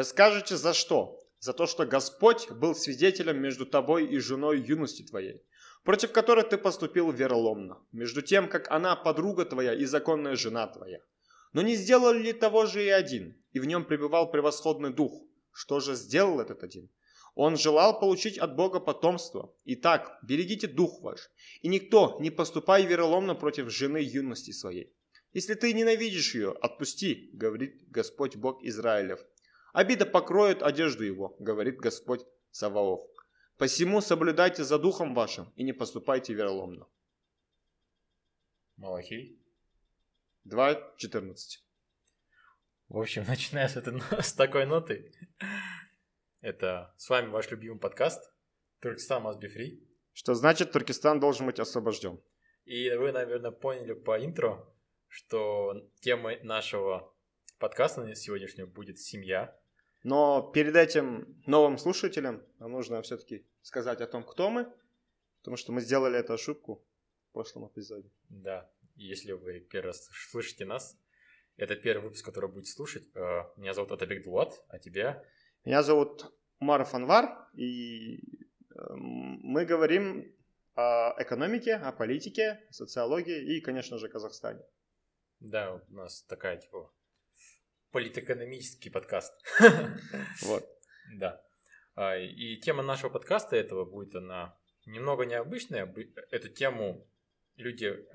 Вы скажете за что? За то, что Господь был свидетелем между тобой и женой юности твоей, против которой ты поступил вероломно, между тем, как она подруга твоя и законная жена твоя. Но не сделал ли того же и один, и в нем пребывал превосходный дух? Что же сделал этот один? Он желал получить от Бога потомство. Итак, берегите дух ваш, и никто не поступай вероломно против жены юности своей. Если ты ненавидишь ее, отпусти, говорит Господь Бог Израилев. Обида покроет одежду его, говорит Господь Саваоф. Посему соблюдайте за духом вашим и не поступайте вероломно. Малахей. 2.14 В общем, начиная с, этой, с такой ноты, это с вами ваш любимый подкаст Туркестан must be free. Что значит, Туркестан должен быть освобожден. И вы, наверное, поняли по интро, что темой нашего подкаста сегодняшнего будет семья. Но перед этим новым слушателям нам нужно все-таки сказать о том, кто мы, потому что мы сделали эту ошибку в прошлом эпизоде. Да, если вы первый раз слышите нас, это первый выпуск, который будете слушать. Э, меня зовут Атабек Дулат, а тебя? Меня зовут Умар Фанвар, и э, мы говорим о экономике, о политике, социологии и, конечно же, Казахстане. Да, у нас такая, типа, политэкономический подкаст. Вот. Да. А, и тема нашего подкаста этого будет она немного необычная. Эту тему люди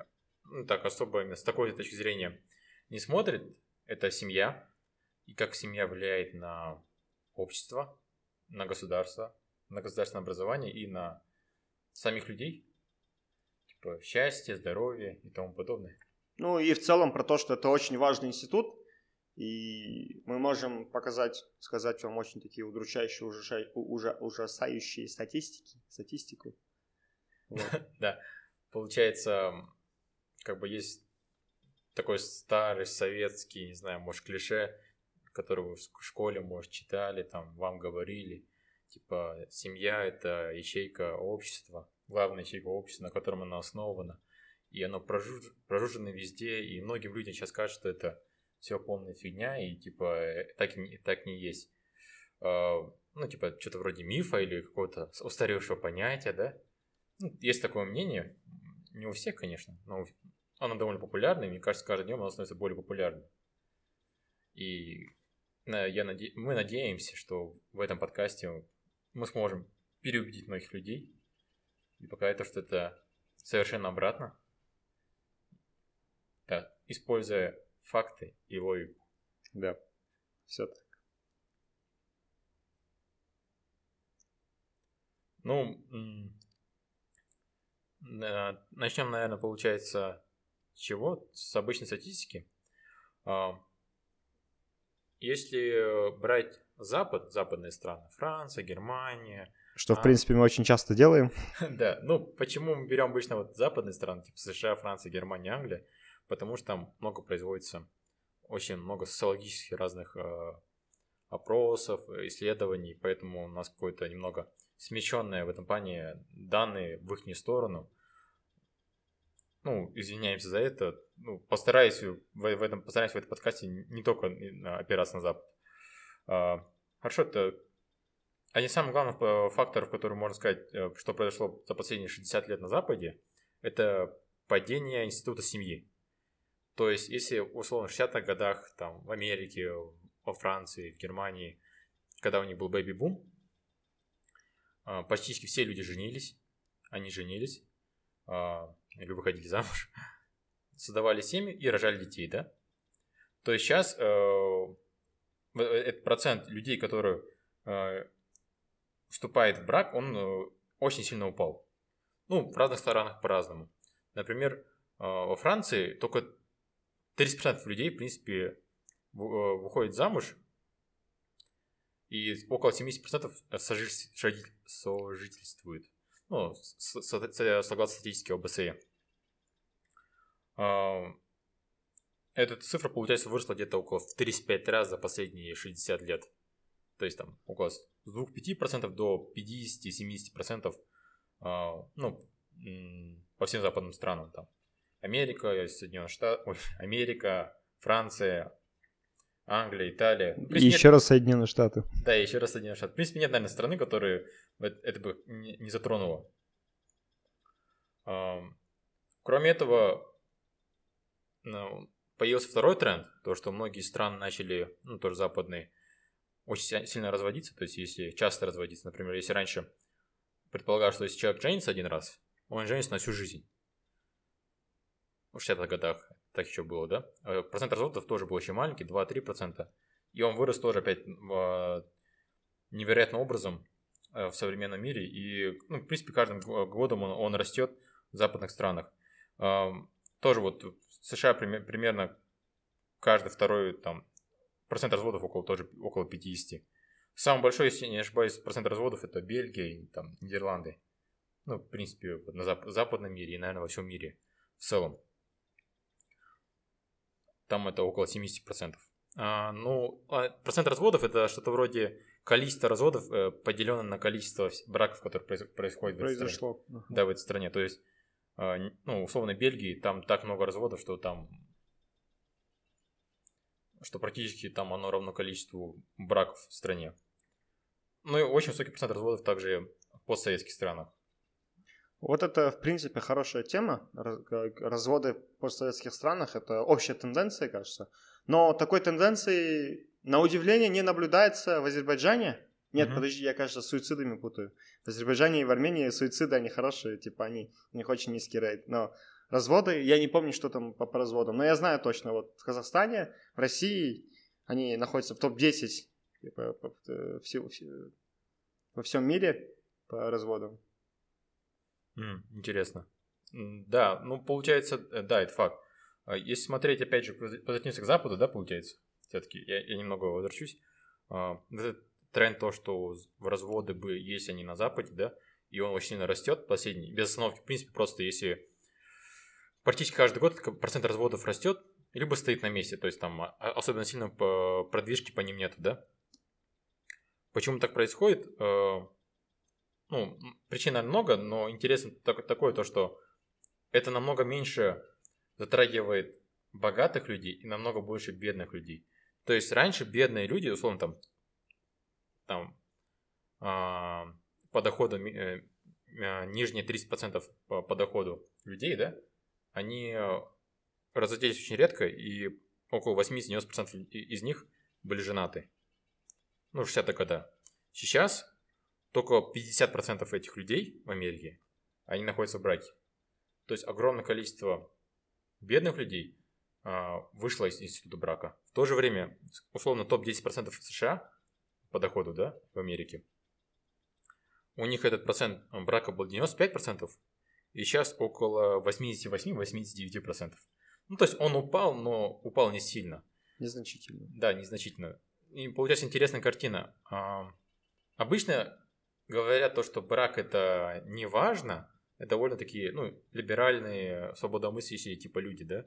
ну, так особо с такой точки зрения не смотрят. Это семья и как семья влияет на общество, на государство, на государственное образование и на самих людей. Типа счастье, здоровье и тому подобное. Ну и в целом про то, что это очень важный институт, и мы можем показать, сказать вам очень такие удручающие, ужаса, ужа, ужасающие статистики, статистику. Да, получается, как бы есть такой старый советский, не знаю, может, клише, который вы в школе, может, читали, там, вам говорили, типа, семья – это ячейка общества, главная ячейка общества, на котором она основана – и оно прожуж... прожужжено везде, и многим людям сейчас кажется, что это все полная фигня, и типа э, так, так не есть. А, ну, типа, что-то вроде мифа или какого-то устаревшего понятия, да? Ну, есть такое мнение, не у всех, конечно, но оно довольно популярное, мне кажется, каждым днем оно становится более популярным. И я наде... мы надеемся, что в этом подкасте мы сможем переубедить многих людей, и показать то, что это совершенно обратно, да, используя факты и логику. Да, все так. Ну, начнем, наверное, получается, с чего? С обычной статистики. А, если брать Запад, западные страны, Франция, Германия, что, в а. принципе, мы очень часто делаем. Да, ну почему мы берем обычно вот западные страны, типа США, Франция, Германия, Англия? Потому что там много производится, очень много социологических разных э, опросов, исследований, поэтому у нас какое-то немного смещенное в этом плане данные в их сторону. Ну, извиняемся за это. Ну, постараюсь в, в этом, постараюсь в этом подкасте не только опираться на Запад. А, хорошо, это один из самых главных э, факторов, который можно сказать, э, что произошло за последние 60 лет на Западе, это падение института семьи. То есть, если условно в 60-х годах там в Америке, во Франции, в Германии, когда у них был бэби-бум, а, почти все люди женились, они женились, а, или выходили замуж, создавали семьи и рожали детей, да? То есть сейчас э, этот процент людей, которые э, вступает в брак, он э, очень сильно упал. Ну, в разных странах по-разному. Например, во Франции только 30% людей, в принципе, э, выходит замуж, и около 70% сожительствуют. Ну, согласно статистике ОБСЕ. А, эта цифра, получается, выросла где-то около в 35 раз за последние 60 лет. То есть там около с 2-5% до 50-70% а, ну, по всем западным странам там. Америка, Соединенные Штаты, ой, Америка, Франция, Англия, Италия. И принципе, еще раз Соединенные Штаты. нет- да, и еще раз Соединенные Штаты. В принципе, нет, наверное, страны, которые это это бы не затронуло. Кроме этого, ну, появился второй тренд, то, что многие страны начали, ну, тоже западные, очень сильно разводиться. То есть, если часто разводиться, например, если раньше предполагалось, что если человек женится один раз, он женится на всю жизнь. В 60-х годах так еще было, да? Э, Процент разводов тоже был очень маленький, 2-3%. И он вырос тоже опять в, невероятным образом э, в современном мире. И, ну, в принципе, каждым го- годом он, он растет в западных странах. Тоже вот в США пример- примерно каждый второй там процент разводов около тоже около 50. Самый большой, если не ошибаюсь, процент разводов это Бельгия и там Нидерланды. Ну, в принципе, на зап- западном мире и, наверное, во всем мире в целом. Там это около 70%. А, ну, а процент разводов это что-то вроде количество разводов, э, поделенное на количество браков, которые произ- происходят в этой стране. Произошло. Да, в этой стране. То есть, а, ну, условно, Бельгии, там так много разводов, что там что практически там оно равно количеству браков в стране. Ну и очень высокий процент разводов также в постсоветских странах. Вот это, в принципе, хорошая тема. Разводы в постсоветских странах – это общая тенденция, кажется. Но такой тенденции, на удивление, не наблюдается в Азербайджане. Нет, Мгм. подожди, я, кажется, с суицидами путаю. В Азербайджане и в Армении суициды, они хорошие, типа они, у них очень низкий рейд. Но разводы, я не помню, что там по, по разводам, но я знаю точно, вот в Казахстане, в России, они находятся в топ-10 типа, по- э, всего- все- во всем мире по разводам. М, интересно. Да, ну получается, э, да, это факт. А Если смотреть, опять же, возвратимся к Западу, да, получается, все-таки, я, я немного возвращусь. А, Этот тренд то, что разводы бы есть они на Западе, да, и он очень сильно растет последний, без остановки, в принципе, просто если практически каждый год процент разводов растет, либо стоит на месте, то есть там а, особенно сильно продвижки по ним нету, да. Почему так происходит? Э, ну, причин, наверное, много, но интересно так- такое то, что это намного меньше затрагивает богатых людей и намного больше бедных людей. То есть раньше бедные люди, условно там, там а, по доходу э, а, нижние 30% по, по доходу людей, да, они э, разоделись очень редко, и около 80-90% и- из них были женаты. Ну, в 60-е года. Сейчас только 50% этих людей в Америке, они находятся в браке. То есть огромное количество бедных людей а, вышло из института брака. В то же время, условно, топ-10% США по доходу, да, в Америке, у них этот процент брака был 95%, и сейчас около 88-89%. Ну, то есть он упал, но упал не сильно. Незначительно. Да, незначительно. И получается интересная картина. А, Обычно говорят то, что брак это не важно, это довольно такие, ну, либеральные, свободомыслящие типа люди, да,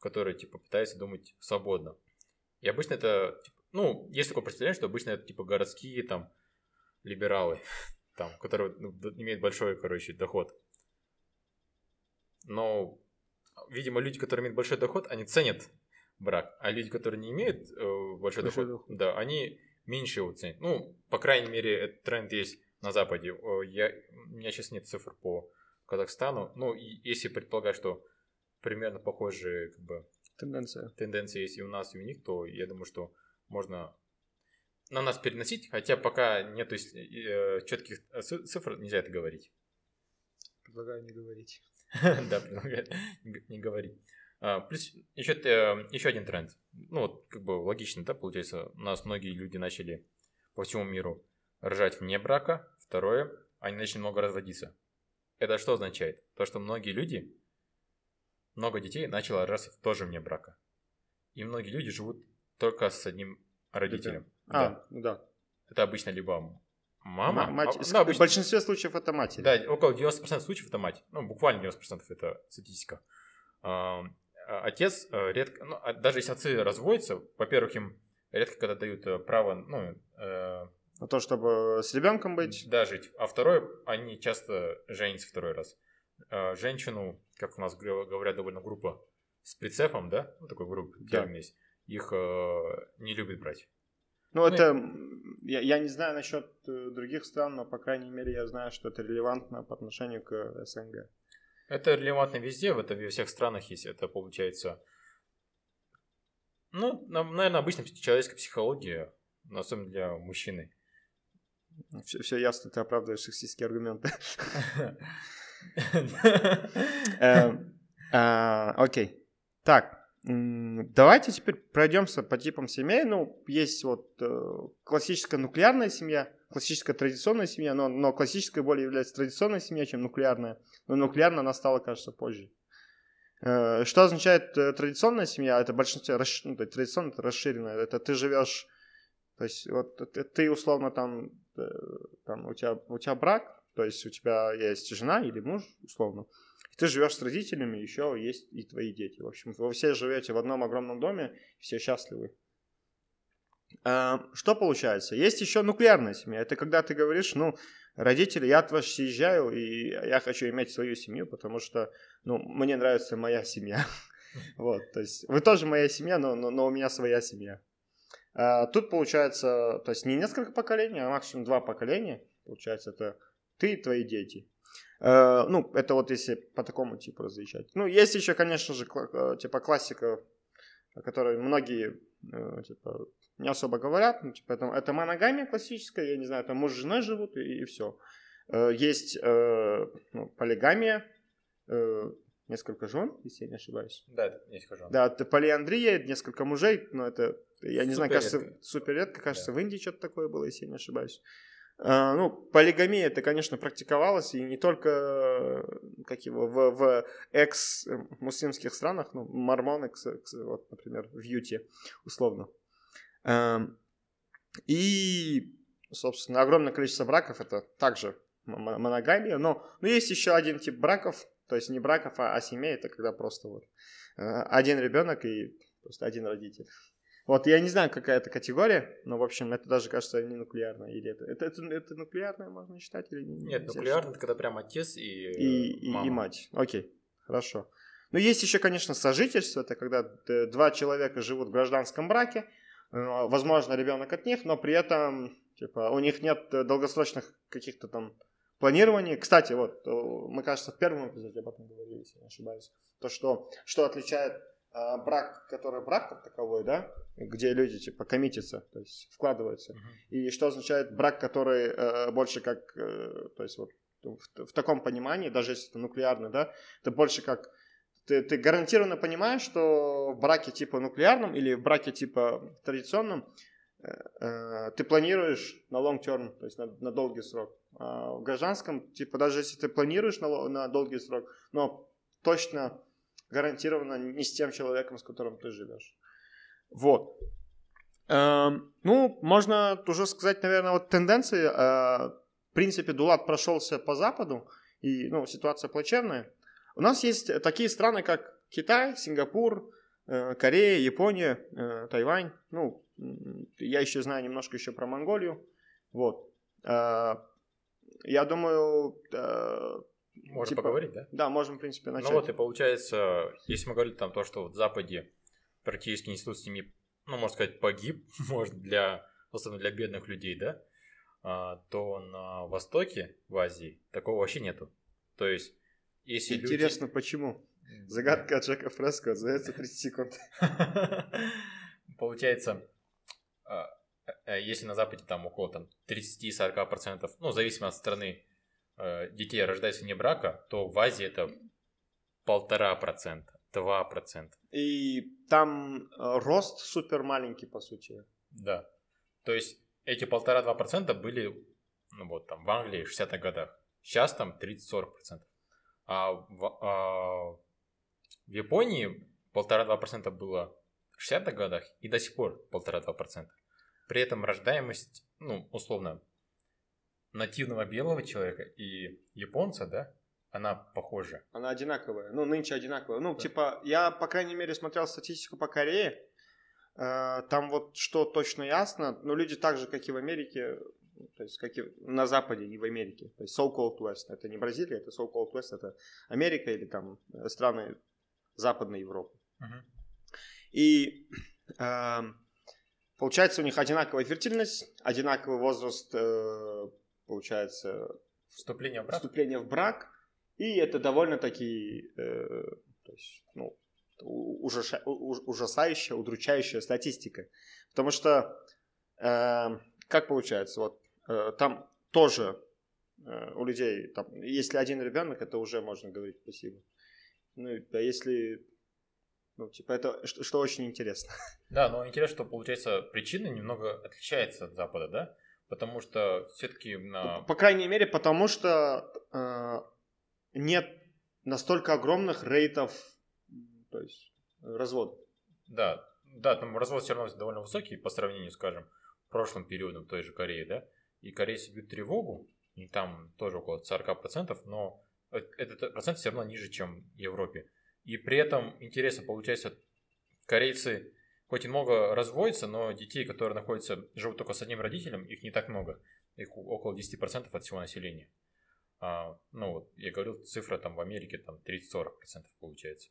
которые типа пытаются думать свободно. И обычно это, типа, ну, есть такое представление, что обычно это типа городские там либералы, там, которые ну, имеют большой, короче, доход. Но, видимо, люди, которые имеют большой доход, они ценят брак, а люди, которые не имеют э, большой, Большой доход, доход. да, они меньше его ценят. Ну, по крайней мере, этот тренд есть на Западе. Я, у меня сейчас нет цифр по Казахстану. Ну, и если предполагать, что примерно похожие как бы, Тенденция. тенденции есть и у нас, и у них, то я думаю, что можно на нас переносить, хотя пока нет четких цифр, нельзя это говорить. Предлагаю не говорить. Да, предлагаю не не говорить. А, Плюс еще, э, еще один тренд. Ну, вот, как бы логично, да, получается, у нас многие люди начали по всему миру рожать вне брака. Второе, они начали много разводиться. Это что означает? То, что многие люди, много детей начало рожаться тоже вне брака. И многие люди живут только с одним родителем. Да. А, ну да. Это обычно либо мама, мать. а- да, В обычно- большинстве случаев это матери. да, около 90% случаев это мать. Ну, буквально 90% это статистика. А, а Отец э, редко, ну, а даже если отцы разводятся, во-первых, им редко когда дают э, право, ну, э, На то, чтобы с ребенком быть. да, жить. А второе, они часто женятся второй раз. Э, Женщину, как у нас говорят, довольно группа с прицепом, да, ну, такой группа, Да. есть. их э, не любят брать. Ну, ну это, я, я не знаю насчет э, других стран, но, по крайней мере, я знаю, что это релевантно по отношению к СНГ. Это релевантно везде, в это во всех странах есть. Это получается, ну, наверное, обычная человеческая психология, но особенно для мужчины. Все, все ясно, ты оправдываешь сексистские аргументы. Эм, а, окей. Так, Давайте теперь пройдемся по типам семей. Ну, есть вот э, классическая нуклеарная семья, классическая традиционная семья, но, но классическая более является традиционной семьей, чем нуклеарная. Но нуклеарная она стала, кажется, позже. Э, что означает э, традиционная семья? Это большинство, ну, традиционная, это расширенная. Это ты живешь, то есть вот ты условно там, там у, тебя, у тебя брак, то есть у тебя есть жена или муж, условно. Ты живешь с родителями, еще есть и твои дети. В общем, вы все живете в одном огромном доме, все счастливы. А, что получается? Есть еще нуклеарная семья. Это когда ты говоришь, ну, родители, я от вас съезжаю, и я хочу иметь свою семью, потому что, ну, мне нравится моя семья. Вот, то есть вы тоже моя семья, но, но, но у меня своя семья. А, тут получается, то есть не несколько поколений, а максимум два поколения. Получается, это ты и твои дети. Э, ну, это вот если по такому типу различать. Ну, есть еще, конечно же, э, типа классика, о которой многие э, типа, не особо говорят. Ну, типа, это, это моногамия классическая, я не знаю, там муж с женой живут и, и все. Есть ну, полигамия, несколько жен, если я не ошибаюсь. Да, несколько жен. Да, это полиандрия, несколько мужей, но это, я не супер знаю, кажется, редко. супер редко, кажется, да. в Индии что-то такое было, если я не ошибаюсь. А, ну, полигамия это, конечно, практиковалось, и не только как его, в, в экс-муслимских странах, ну, мормоны, вот, например, в Юте, условно. И, собственно, огромное количество браков это также моногамия, но, но есть еще один тип браков, то есть не браков, а, а семей, это когда просто вот э, один ребенок и просто один родитель. Вот я не знаю, какая это категория, но, в общем, это даже, кажется, не нуклеарная. Или это, это, это, это нуклеарное можно считать или не? Нет, нуклеарное это когда прям отец и, и, мама. и, мать. Окей, хорошо. Ну, есть еще, конечно, сожительство. Это когда два человека живут в гражданском браке. Э, возможно, ребенок от них, но при этом типа, у них нет долгосрочных каких-то там планирований. Кстати, вот, мы, кажется, в первом эпизоде об этом говорили, если не ошибаюсь. То, что, что отличает а, брак, который брак как таковой, да, где люди типа коммитятся, то есть вкладываются. Uh-huh. И что означает брак, который э, больше как, э, то есть вот в, в таком понимании, даже если это нуклеарный, да, это больше как ты, ты гарантированно понимаешь, что в браке типа нуклеарном или в браке типа традиционном э, э, ты планируешь на long term, то есть на, на долгий срок. А в гражданском, типа, даже если ты планируешь на, на долгий срок, но точно гарантированно не с тем человеком, с которым ты живешь. Вот. Эм, ну, можно уже сказать, наверное, вот тенденции. Э, в принципе, Дулат прошелся по Западу, и ну, ситуация плачевная. У нас есть такие страны, как Китай, Сингапур, э, Корея, Япония, э, Тайвань. Ну, я еще знаю немножко еще про Монголию. Вот. Я думаю, можно типа, поговорить, да? Да, можем, в принципе, начать. Ну вот и получается, если мы говорили там то, что в Западе практически институт семьи, ну, можно сказать, погиб, может, для, особенно для бедных людей, да, а, то на Востоке, в Азии, такого вообще нету. То есть, если Интересно, люди... почему? Загадка от Джека Фреско за 30 секунд. Получается, э, если на Западе там около там, 30-40%, ну, зависимо от страны, Э, детей рождается вне брака, то в Азии это полтора процента, два процента. И там э, рост супер маленький, по сути. Да. То есть эти полтора-два процента были, ну вот там, в Англии в 60-х годах. Сейчас там 30-40 процентов. А в, а в Японии полтора-два процента было в 60-х годах и до сих пор полтора-два процента. При этом рождаемость, ну, условно, нативного белого человека и японца, да, она похожа. Она одинаковая. Ну, нынче одинаковая. Ну, да. типа, я, по крайней мере, смотрел статистику по Корее. Э, там вот что точно ясно. Но люди так же, как и в Америке, то есть, как и на Западе, не в Америке. То есть, so-called West. Это не Бразилия, это so-called West. Это Америка или там страны Западной Европы. Угу. И Эм, Получается, у них одинаковая фертильность, одинаковый возраст, э, получается, Вступление в брак. вступления в брак, и это довольно-таки, э, то есть, ну, у- ужаша- у- ужасающая, удручающая статистика. Потому что, э, как получается, вот э, там тоже э, у людей, там, если один ребенок, это уже можно говорить спасибо. Ну, а если, ну, типа, это что, что очень интересно. Да, но интересно, что получается причина немного отличается от Запада, да? Потому что все-таки на... По крайней мере, потому что э, нет настолько огромных рейтов, то есть разводов. Да, да, там развод все равно довольно высокий по сравнению, скажем, прошлым периодом той же Кореи, да? И корейцы бьют тревогу, и там тоже около 40%, но э- этот процент все равно ниже, чем в Европе. И при этом интересно, получается, корейцы хоть и много разводятся, но детей, которые находятся, живут только с одним родителем, их не так много. Их около 10% от всего населения. А, ну вот, я говорил, цифра там в Америке там 30-40% получается.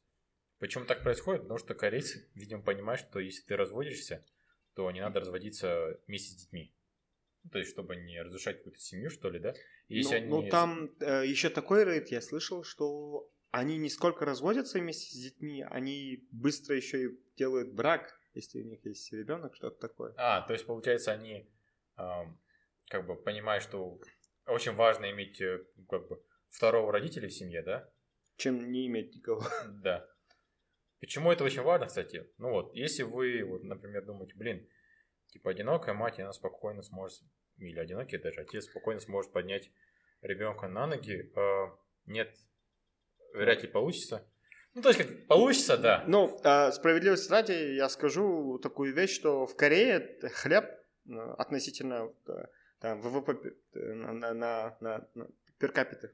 Почему так происходит? Потому что корейцы, видимо, понимают, что если ты разводишься, то не надо разводиться вместе с детьми. Ну, то есть, чтобы не разрушать какую-то семью, что ли, да? Если ну, они... ну, там э, еще такой рейд, я слышал, что они не сколько разводятся вместе с детьми, они быстро еще и делают брак, если у них есть ребенок, что-то такое. А, то есть, получается, они ам, как бы понимают, что очень важно иметь э, как бы второго родителя в семье, да? Чем не иметь никого. Да. Почему это очень важно, кстати? Ну вот, если вы, вот, например, думаете, блин, типа одинокая мать, она спокойно сможет, или одинокий даже отец спокойно сможет поднять ребенка на ноги, э, нет, вряд ли получится. Ну, то есть, как получится, да. Ну, э, справедливости ради, я скажу такую вещь, что в Корее хлеб э, относительно э, там, ВВП на, на, на, на, на capita,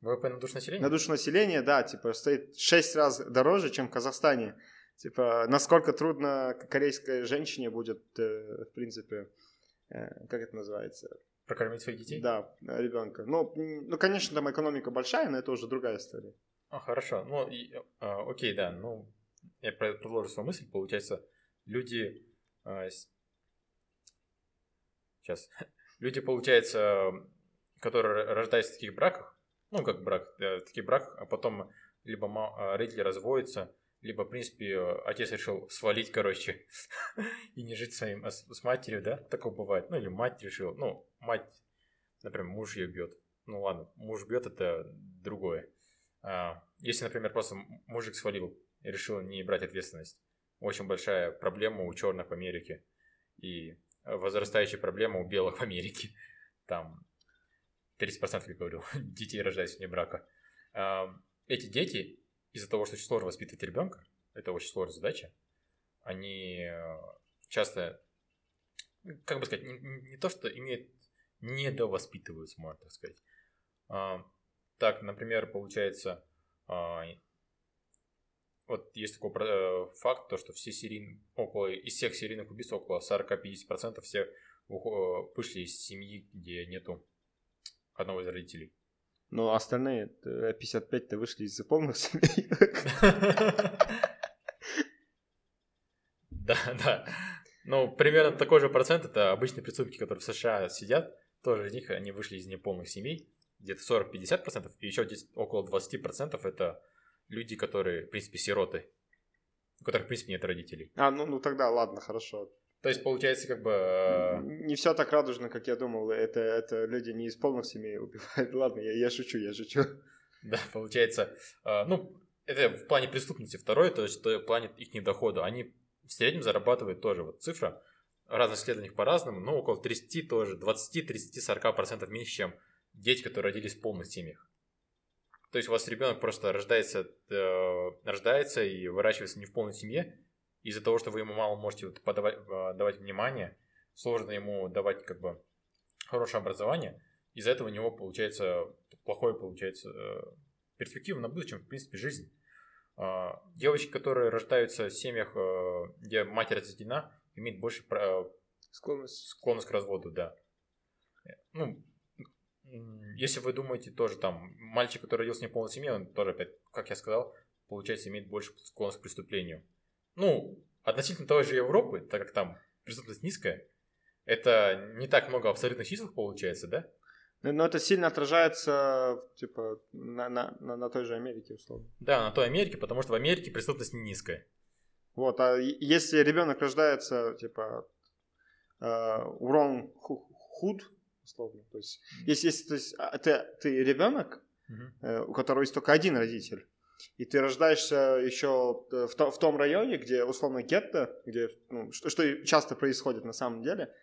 ВВП на душу населения? на душу населения, да, типа, стоит 6 раз дороже, чем в Казахстане. Типа, насколько трудно корейской женщине будет, э, в принципе, как это называется? Прокормить своих детей? Да, ребенка. Ну, ну, конечно, там экономика большая, но это уже другая история. А, хорошо. Ну, и, а, окей, да. Ну, я про- продолжу свою мысль. Получается, люди... а, с- Сейчас. Люди, получается, которые рождаются в таких браках, ну, как брак, э, в таких браках, а потом либо а, родители разводятся, либо, в принципе, э, отец решил свалить, короче, и не жить своим, а с, матерью, да? Такое бывает. Ну, или мать решила. Ну, мать, например, муж ее бьет. Ну, ладно, муж бьет, это другое. А, Если, например, просто мужик свалил и решил не брать ответственность, очень большая проблема у черных в Америке и возрастающая проблема у белых в Америке. Там 30%, как я говорил, детей рождается вне брака. А, Эти дети, из-за того, что очень сложно воспитывать ребенка, это очень сложная задача, они э, часто, как бы сказать, не, не- то, что имеют, недовоспитываются, можно так сказать. А, Так, например, получается, а, вот есть такой э, факт, то, что все серийные, около, из всех серийных убийств около 40-50% все ухо- вышли из семьи, где нету одного из родителей. Но остальные э, 55-то вышли из полных семей. Да, да. Ну, примерно такой же процент это обычные преступники, которые в США сидят. Тоже из них они вышли из неполных семей. Где-то 40-50%. И еще здесь около 20% это люди, которые, в принципе, сироты. У которых, в принципе, нет родителей. А, ну, ну тогда ладно, хорошо. То есть, получается, как бы... э, Не все так радужно, как я думал. Это, это люди не из полных семей убивают. Ладно, я, я шучу, я шучу. Да, получается, э, ну, это в плане преступности. Второе, то есть в плане их дохода. Они в среднем зарабатывают тоже, вот цифра, разных исследованиях по-разному, но около 30 тоже, 20, 30, 40 процентов меньше, чем дети, которые родились в полных семьях. То есть у вас ребенок просто рождается, э, рождается и выращивается не в полной семье, из-за того, что вы ему мало можете вот подавать, э, давать внимание, сложно ему давать как бы хорошее образование, из-за этого у него получается плохое получается э, перспектива на будущем, в принципе, жизнь. А, Девочки, которые рождаются в семьях, э, где мать разведена, имеют больше про- Склонность. склонность к разводу, да. Ну, если вы думаете тоже там, мальчик, который родился в неполной семье, он тоже, опять, как я сказал, получается, имеет больше склонность к преступлению. Ну, относительно той же Европы, так как там преступность низкая, это не так много абсолютных чисел получается, да? Но это сильно отражается, типа, на, на, на, на той же Америке, условно. Да, на той Америке, потому что в Америке преступность не низкая. Вот, а если ребенок рождается, типа, э, wrong hood, условно, то есть, если, если то есть, а, ты, ты ребенок, uh у которого есть только один родитель, и ты рождаешься еще э, в, то, в том районе, где условно гетто, где, ну, что, что часто происходит на самом деле,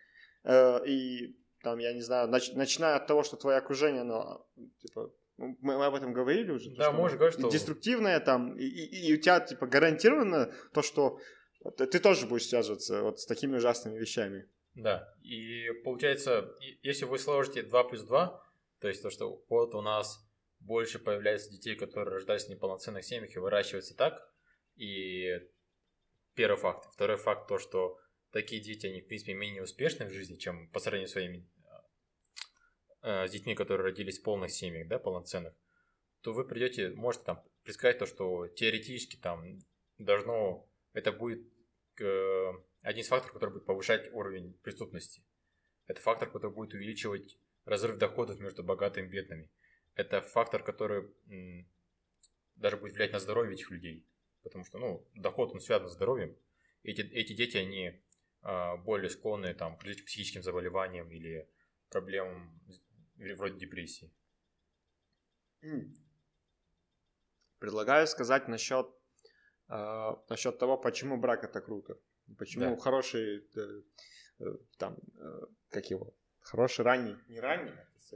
э, и там, я не знаю, нач, начиная от того, что твое окружение, ну, типа, ну, мы, мы об этом говорили уже. Да, то, можно говорить, что... Деструктивное там, и, и, и у тебя, типа, гарантированно то, что ты тоже будешь связываться вот с такими ужасными вещами. Да, и получается, если вы сложите 2 плюс 2, то есть то, что вот у нас больше появляется детей, которые рождались в неполноценных семьях и выращиваются так, и первый факт. Второй факт то, что такие дети, они, в принципе, менее успешны в жизни, чем по сравнению с своими э, с детьми, которые родились в полных семьях, да, полноценных, то вы придете, можете там предсказать то, что теоретически там должно, это будет э, один из факторов, который будет повышать уровень преступности. Это фактор, который будет увеличивать разрыв доходов между богатыми и бедными. Это фактор, который даже будет влиять на здоровье этих людей. Потому что, ну, доход, он связан с здоровьем. Эти, эти дети, они а, более склонны там, к психическим заболеваниям или проблемам вроде депрессии. Предлагаю сказать насчет, э, насчет того, почему брак это круто. Почему да. хороший, э, э, там, э, как его, хороший ранний, не ранний,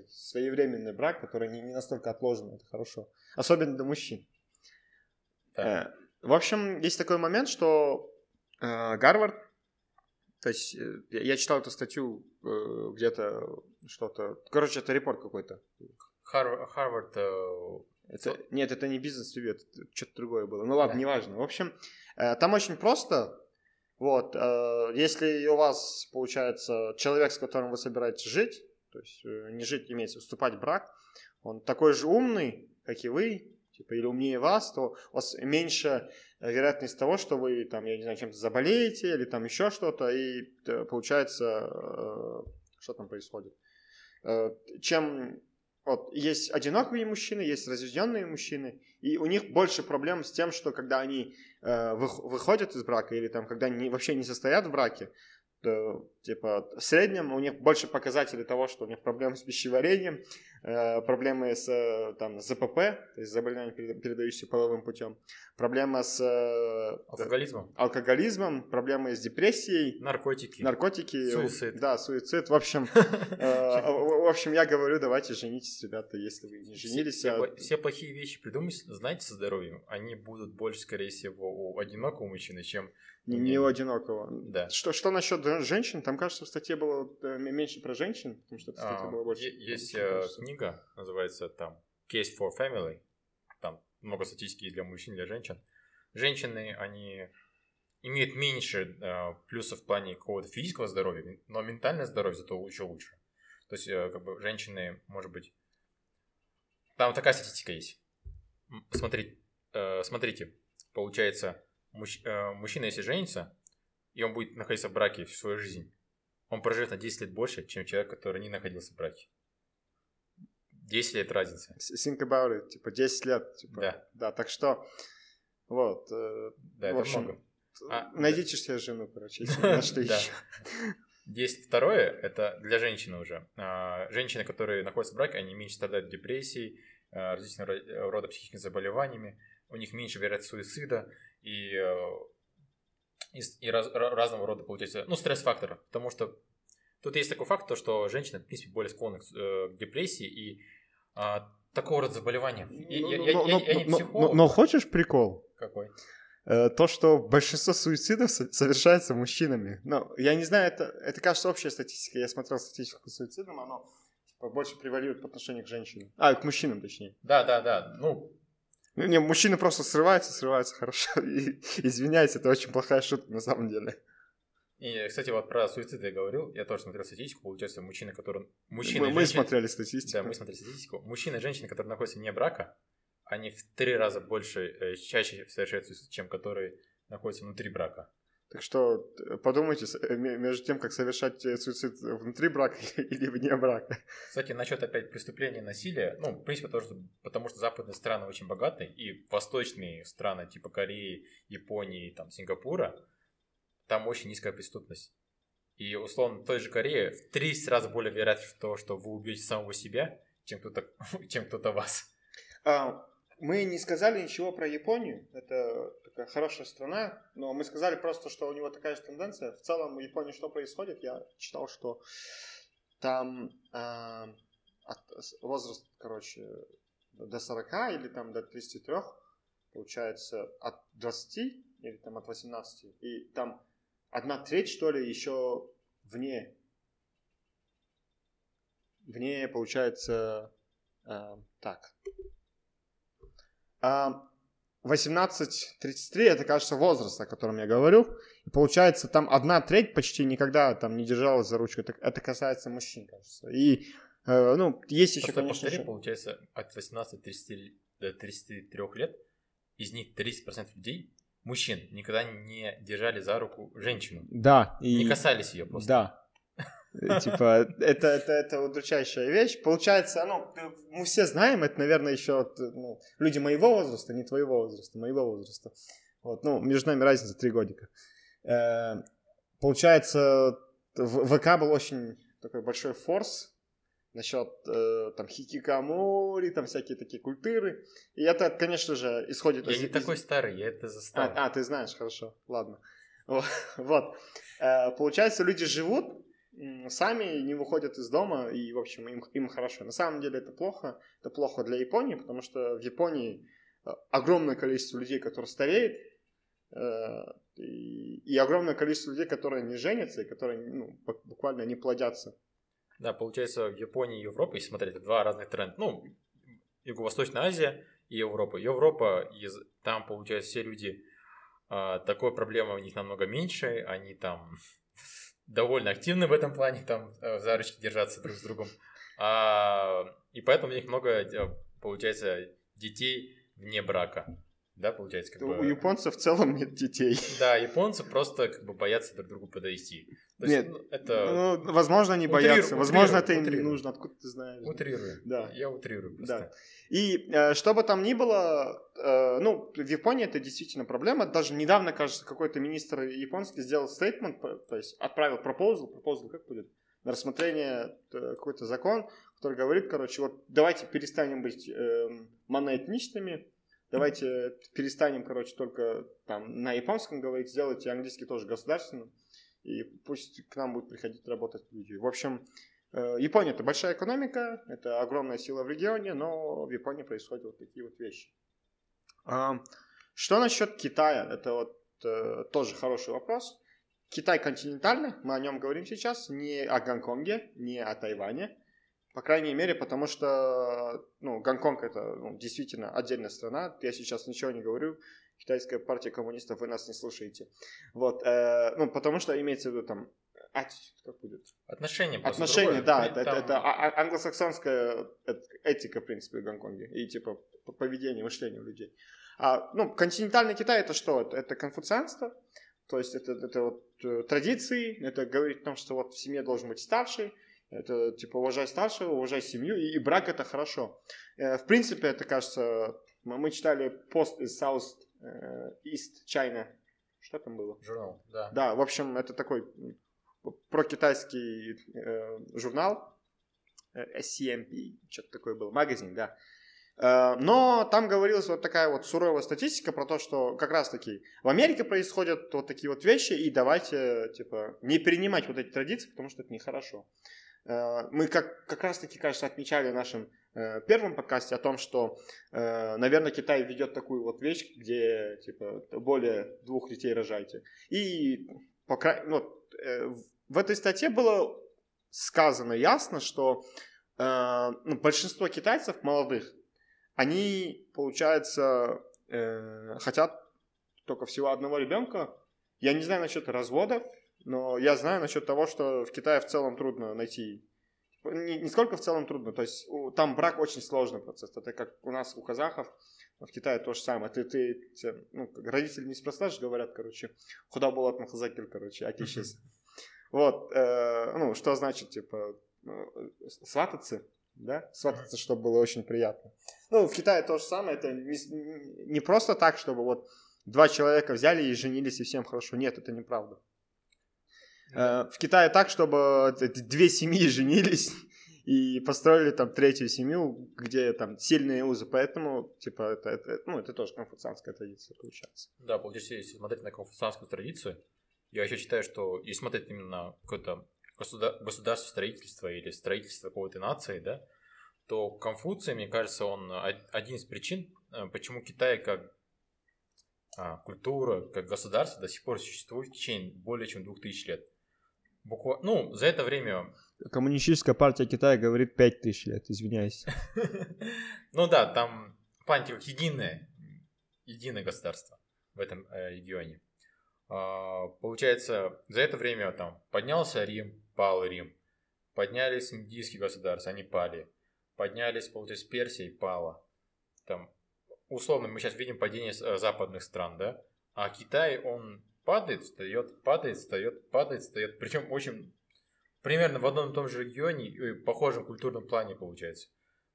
своевременный брак, который не, не настолько отложен, это хорошо. Особенно для мужчин. Да. Э, в общем, есть такой момент, что э, Гарвард то есть э, я читал эту статью э, где-то что-то... Короче, это репорт какой-то. Харвард... Э, это, нет, это не бизнес-ревью, это что-то другое было. Ну ладно, да. неважно. В общем, там очень просто. Вот, если у вас, получается, человек, с которым вы собираетесь жить, то есть не жить, имеется вступать в брак, он такой же умный, как и вы, типа, или умнее вас, то у вас меньше э, вероятность того, что вы там, я не знаю, чем-то заболеете или там еще что-то, и э, получается, э, что там происходит. Чем вот, есть одинокие мужчины, есть разведенные мужчины, и у них больше проблем с тем, что когда они выходят из брака или там, когда они вообще не состоят в браке, типа в среднем у них больше показателей того, что у них проблемы с пищеварением, Э, проблемы с э, там, ЗПП, то есть заболевание, передающееся половым путем, проблема с э, алкоголизмом, алкоголизмом проблемы с депрессией, наркотики, наркотики, суицид. Да, суицид. В общем, в общем, я говорю, давайте женитесь, ребята, если вы не женились. Все, а... все плохие вещи придумать, знаете, со здоровьем, они будут больше, скорее всего, у одинокого мужчины, чем не, не у одинокого. Да. Что, что насчет женщин? Там, кажется, в статье было меньше про женщин, потому что статья а, была больше. Есть книга книга, называется там Case for Family. Там много статистики для мужчин, для женщин. Женщины, они имеют меньше э, плюсов в плане какого-то физического здоровья, но ментальное здоровье зато еще лучше. То есть, э, как бы, женщины, может быть... Там такая статистика есть. Смотрите, э, смотрите получается, мужч, э, мужчина, если женится, и он будет находиться в браке всю свою жизнь, он проживет на 10 лет больше, чем человек, который не находился в браке. 10 лет разница. Think about it, типа 10 лет. Типа, да. Да, так что, вот. Э, да, в общем, много. А, найдите да. себе жену, короче, если нашли еще. Есть второе, это для женщины уже. А, женщины, которые находятся в браке, они меньше страдают депрессией, а, различного рода психическими заболеваниями, у них меньше вероятность суицида и, э, и, и раз, разного рода, получается, ну, стресс-факторов. Потому что тут есть такой факт, то, что женщины, в принципе, более склонны к, э, к депрессии и а, такого рода заболевания. И, но, я, я, но, я, я не психолог. Но, но хочешь прикол? Какой? Э, то, что большинство суицидов совершается мужчинами. Ну, я не знаю, это, это кажется общая статистика. Я смотрел статистику по суицидам, оно типа, больше превалирует по отношению к женщинам. А, к мужчинам, точнее. Да, да, да. Ну, ну не, мужчины просто срываются, срываются хорошо. И, извиняюсь, это очень плохая шутка на самом деле. И, кстати, вот про суицид я говорил, я тоже смотрел статистику, получается, мужчины, которые... Мужчины мы, мы смотрели статистику. Да, мы смотрели статистику. Мужчины и женщины, которые находятся вне брака, они в три раза больше, э, чаще совершают суицид, чем которые находятся внутри брака. Так что э, подумайте э, между тем, как совершать э, суицид внутри брака или вне брака. Кстати, насчет опять преступления насилия, ну, в принципе, потому что, потому что западные страны очень богаты, и восточные страны типа Кореи, Японии, там, Сингапура, там очень низкая преступность. И, условно, в той же Корее в 30 раз более вероятность того, что вы убьете самого себя, чем кто-то, чем кто-то вас. А, мы не сказали ничего про Японию. Это такая хорошая страна, но мы сказали просто, что у него такая же тенденция. В целом в Японии что происходит? Я читал, что там э, от, возраст, короче, до 40 или там до 33, получается, от 20 или там от 18. И там одна треть, что ли, еще вне, вне, получается, э, так. 18-33 это, кажется, возраст, о котором я говорю. И получается, там одна треть почти никогда там не держалась за ручку. Это, это касается мужчин, кажется. И, э, ну, есть еще, Просто конечно... Повтори, получается, от 18 до 33 лет из них 30% людей мужчин никогда не держали за руку женщину. Да. И... Не касались ее просто. Да. Типа, это, это, это удручающая вещь. Получается, ну, мы все знаем, это, наверное, еще ну, люди моего возраста, не твоего возраста, моего возраста. Вот, ну, между нами разница три годика. Э, получается, в ВК был очень такой большой форс насчет э, там хикикамори, там всякие такие культуры. И это, конечно же, исходит я из... Не такой старый, я это застал. А, а ты знаешь, хорошо, ладно. Вот. Э, получается, люди живут сами не выходят из дома, и, в общем, им, им хорошо. На самом деле это плохо. Это плохо для Японии, потому что в Японии э, огромное количество людей, которые стареют, э, и, огромное количество людей, которые не женятся, и которые ну, буквально не плодятся. Да, получается, в Японии и Европе, если смотреть, два разных тренда. Ну, Юго-Восточная Азия и Европа. Европа, там, получается, все люди, а, такой проблемы у них намного меньше, они там довольно активны в этом плане, там э, за ручки держаться друг с другом. А, и поэтому у них много, э, получается, детей вне брака. Да, получается, как бы... У японцев в целом нет детей. Да, японцы просто как бы боятся друг другу подойти. То нет, есть, ну, это... Ну, возможно, они утрирую, боятся, возможно, это им не нужно, откуда ты знаешь. Утрирую. Да. Я утрирую просто. Да. И э, что бы там ни было, э, ну, в Японии это действительно проблема. Даже недавно, кажется, какой-то министр японский сделал стейтмент, то есть отправил пропозал, пропозал как будет, на рассмотрение э, какой-то закон, который говорит, короче, вот давайте перестанем быть э, моноэтничными, Давайте перестанем, короче, только там на японском говорить, сделайте английский тоже государственным, и пусть к нам будут приходить работать люди. В общем, э, Япония это большая экономика, это огромная сила в регионе, но в Японии происходят вот такие вот вещи. Что насчет Китая? Это вот э, тоже хороший вопрос. Китай континентальный, мы о нем говорим сейчас, не о Гонконге, не о Тайване. По крайней мере, потому что ну, Гонконг это ну, действительно отдельная страна. Я сейчас ничего не говорю. Китайская партия коммунистов, вы нас не слушаете. Вот, э, ну, потому что имеется в виду там attitude, как будет? Отношения. Отношения, да, это, там... это, это а, а, англосаксонская этика, в принципе, в Гонконге. И типа поведение, мышление у людей. А, ну, континентальный Китай это что? Это, это конфуцианство, то есть это, это вот э, традиции, это говорит о том, что вот в семье должен быть старший, это типа уважай старшего, уважай семью, и, и брак это хорошо. Э, в принципе, это кажется, мы читали пост из South э, East China. Что там было? Журнал, да. Да, в общем, это такой прокитайский э, журнал, э, SCMP, что-то такое был, магазин, да. Но там говорилась вот такая вот суровая статистика про то, что как раз таки в Америке происходят вот такие вот вещи, и давайте, типа, не перенимать вот эти традиции, потому что это нехорошо. Э, мы как, как раз-таки, кажется, отмечали в нашем э, первом подкасте о том, что, э, наверное, Китай ведет такую вот вещь, где, типа, более двух детей рожайте. И по, ну, в этой статье было сказано ясно, что ну, большинство китайцев молодых, они, получается, хотят только всего одного ребенка. Я не знаю насчет разводов, но я знаю насчет того, что в Китае в целом трудно найти не, не сколько в целом трудно, то есть у, там брак очень сложный процесс. Это как у нас, у казахов, В Китае то же самое. Ты, ты, те, ну, родители неспроста же говорят, короче, куда был от Махазакир, короче, отечество. Вот, э, ну, что значит, типа, э, свататься, да, свататься, чтобы было очень приятно. Ну, в Китае то же самое, это не, не просто так, чтобы вот два человека взяли и женились, и всем хорошо. Нет, это неправда. Э, в Китае так, чтобы две семьи женились и построили там третью семью, где там сильные узы. Поэтому, типа, это, это, ну, это тоже конфуцианская традиция получается. Да, получается, если смотреть на конфуцианскую традицию, я еще считаю, что если смотреть именно на какое-то государ- государство строительство или строительство какой-то нации, да, то Конфуций, мне кажется, он один из причин, э, почему Китай как а, культура, как государство до сих пор существует в течение более чем двух тысяч лет. Буквально, ну, за это время... Коммунистическая партия Китая говорит пять тысяч лет, извиняюсь. Ну да, там память единое, единое государство в этом э, регионе. А, получается, за это время там поднялся Рим, пал Рим. Поднялись индийские государства, они пали. Поднялись, получается, Персия и пала. Там, условно, мы сейчас видим падение э, западных стран, да? А Китай, он падает, встает, падает, встает, падает, встает. Причем очень примерно в одном и том же регионе и похожем культурном плане получается.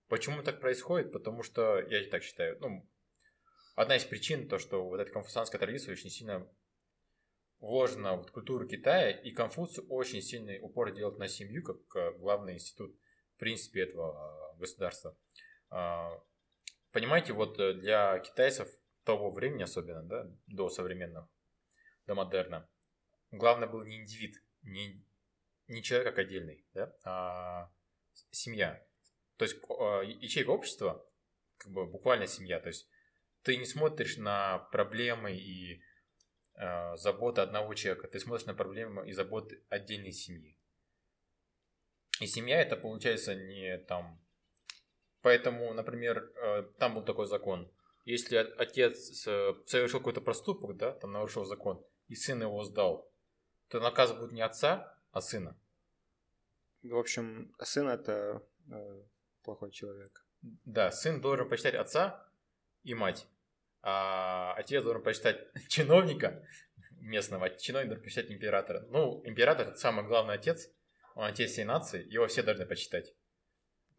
Почему так происходит? Потому что, я так считаю, ну, одна из причин, то, что вот эта конфуцианская традиция очень сильно вложена в культуру Китая, и Конфуций очень сильный упор делает на семью, как э, главный институт, в принципе, этого э, государства. А, понимаете, вот э, для китайцев того времени особенно, да, до современного, до модерна, главное был не индивид, не, не человек как отдельный, да, а семья. То есть ячейка общества, как бы буквально семья, то есть ты не смотришь на проблемы и э, забота одного человека, ты смотришь на проблемы и заботы отдельной семьи. И семья это получается не там... Поэтому, например, э, там был такой закон. Если отец совершил какой-то проступок, да, там нарушил закон, и сын его сдал, то наказ будет не отца, а сына. В общем, сын это э, плохой человек. Да, сын должен почитать отца и мать а отец должен почитать чиновника местного, а чиновник должен почитать императора. Ну, император это самый главный отец, он отец всей нации, его все должны почитать.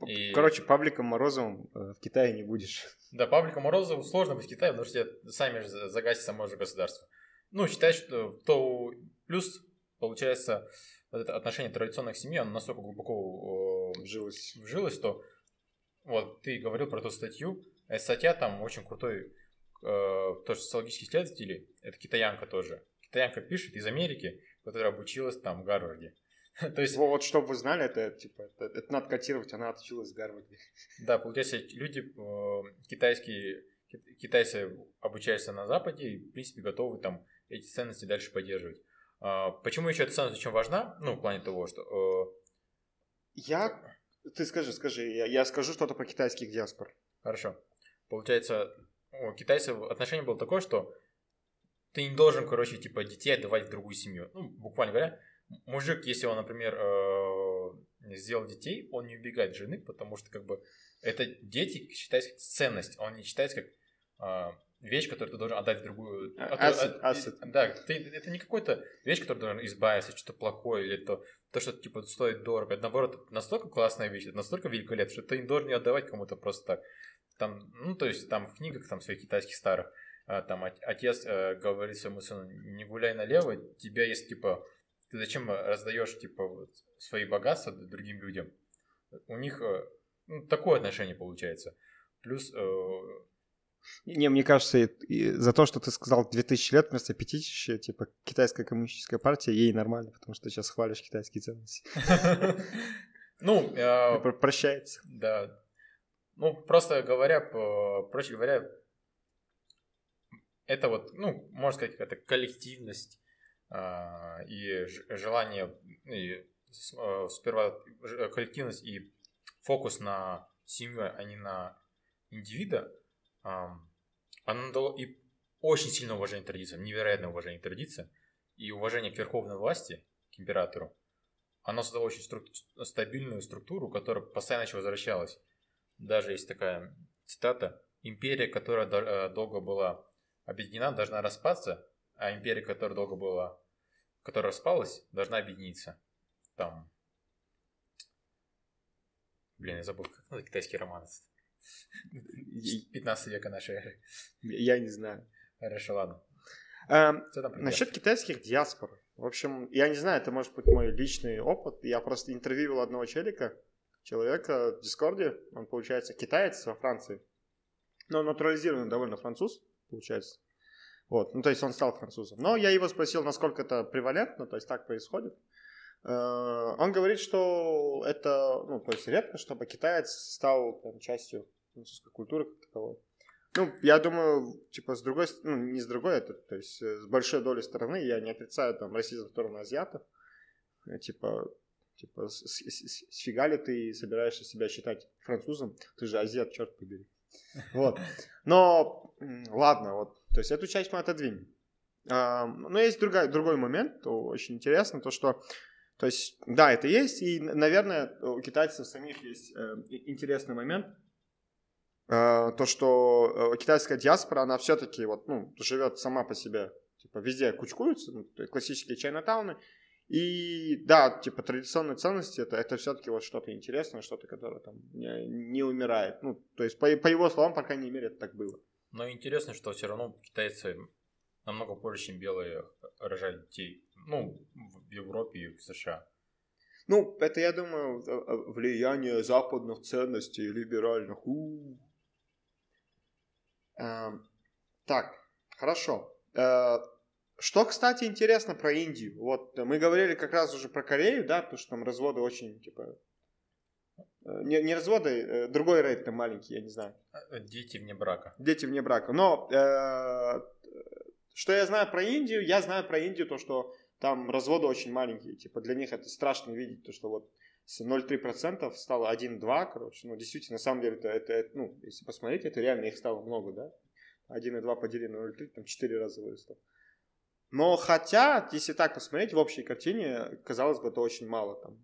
И... Короче, Павликом Морозовым э, в Китае не будешь. Да, Павликом Морозовым сложно быть в Китае, потому что сами же загасят само же государство. Ну, считать, что то плюс, получается, вот это отношение традиционных семей, оно настолько глубоко вжилось, вжилось, что вот ты говорил про ту статью, а статья там очень крутой э, тоже социологические исследователи, это китаянка тоже. Китаянка пишет из Америки, которая обучилась там в Гарварде. То есть... Вот, чтобы вы знали, это, типа, это, это надо котировать, она отучилась в Гарварде. Да, получается, люди э, китайские, китайцы обучаются на Западе и, в принципе, готовы там эти ценности дальше поддерживать. Э, почему еще эта ценность очень важна? Ну, в плане того, что... Э... Я... Ты скажи, скажи, я, я скажу что-то про китайских диаспор. Хорошо. Получается, у китайцев отношение было такое, что ты не должен, короче, типа, детей отдавать в другую семью. Ну, буквально говоря, мужик, если он, например, э, сделал детей, он не убегает жены, потому что, как бы, это дети считается как ценность, а он не считается как э, вещь, которую ты должен отдать в другую. Asset, asset. Да, ты, это не какой-то вещь, которую ты должен избавиться, что-то плохое, или то, то, что типа стоит дорого. Это наоборот настолько классная вещь, это настолько великолепно, что ты не должен не отдавать кому-то просто так. Там, ну, то есть там в книгах там своих китайских старых, а, там отец э, говорит своему сыну, не гуляй налево, тебя есть типа, ты зачем раздаешь типа вот, свои богатства другим людям? У них э, ну, такое отношение получается. Плюс э, не, мне кажется, и, и за то, что ты сказал 2000 лет вместо 5000, типа, китайская коммунистическая партия, ей нормально, потому что сейчас хвалишь китайские ценности. Ну, прощается. Да, ну, просто говоря, проще говоря, это вот, ну, можно сказать, какая-то коллективность э, и желание, и э, сперва коллективность и фокус на семью, а не на индивида, оно дало и очень сильное уважение традициям, невероятное уважение традициям и уважение к верховной власти, к императору. Оно создало очень стру- стабильную структуру, которая постоянно еще возвращалась даже есть такая цитата империя, которая э, долго была объединена, должна распасться, а империя, которая долго была, которая распалась, должна объединиться. Там... Блин, я забыл, как надо китайский роман. 15 века нашей эры. Я не знаю. Хорошо, ладно. А, насчет китайских диаспор. В общем, я не знаю, это может быть мой личный опыт. Я просто интервьюировал одного челика, человека в Дискорде. Он, получается, китаец во Франции. Но натурализированный довольно француз, получается. Вот, ну то есть он стал французом. Но я его спросил, насколько это превалентно, то есть так происходит. Э, он говорит, что это, ну, то есть редко, чтобы китаец стал там, частью французской культуры как таковой. Ну, я думаю, типа, с другой, ну, не с другой, это, то есть с большой долей стороны, я не отрицаю там расизм в сторону азиатов. Э, типа, типа, с, с, с, с фига ли ты собираешься себя считать французом? Ты же азиат, черт побери. Вот. Но, ладно, вот. То есть эту часть мы отодвинем. Но есть другой, другой момент, очень интересно, то что, то есть, да, это есть, и, наверное, у китайцев самих есть э, интересный момент, э, то, что э, китайская диаспора, она все-таки вот, ну, живет сама по себе, типа, везде кучкуются, ну, классические чайнатауны, и да, типа традиционные ценности это, это все-таки вот что-то интересное, что-то, которое там не, не умирает. Ну, то есть, по, по его словам, по крайней мере, это так было. Но интересно, что все равно китайцы намного позже, чем белые, рожали детей. Ну, в Европе и в США. Ну, это, я думаю, влияние западных ценностей, либеральных. У-у-у. Эм, так, хорошо. Э, что, кстати, интересно про Индию. Вот мы говорили как раз уже про Корею, да, потому что там разводы очень, типа, э, не, не разводы, э, другой рейд там маленький, я не знаю. Э, дети вне брака. Дети вне брака. Но э, что я знаю про Индию? Я знаю про Индию то, что там разводы очень маленькие. Типа для них это страшно видеть, то, что вот с 0,3% стало 1,2, короче. Ну, действительно, на самом деле, это, это, ну, если посмотреть, это реально их стало много, да? 1,2 поделить на 0,3, там 4 раза выросло. Но хотя, если так посмотреть, в общей картине, казалось бы, это очень мало. Там,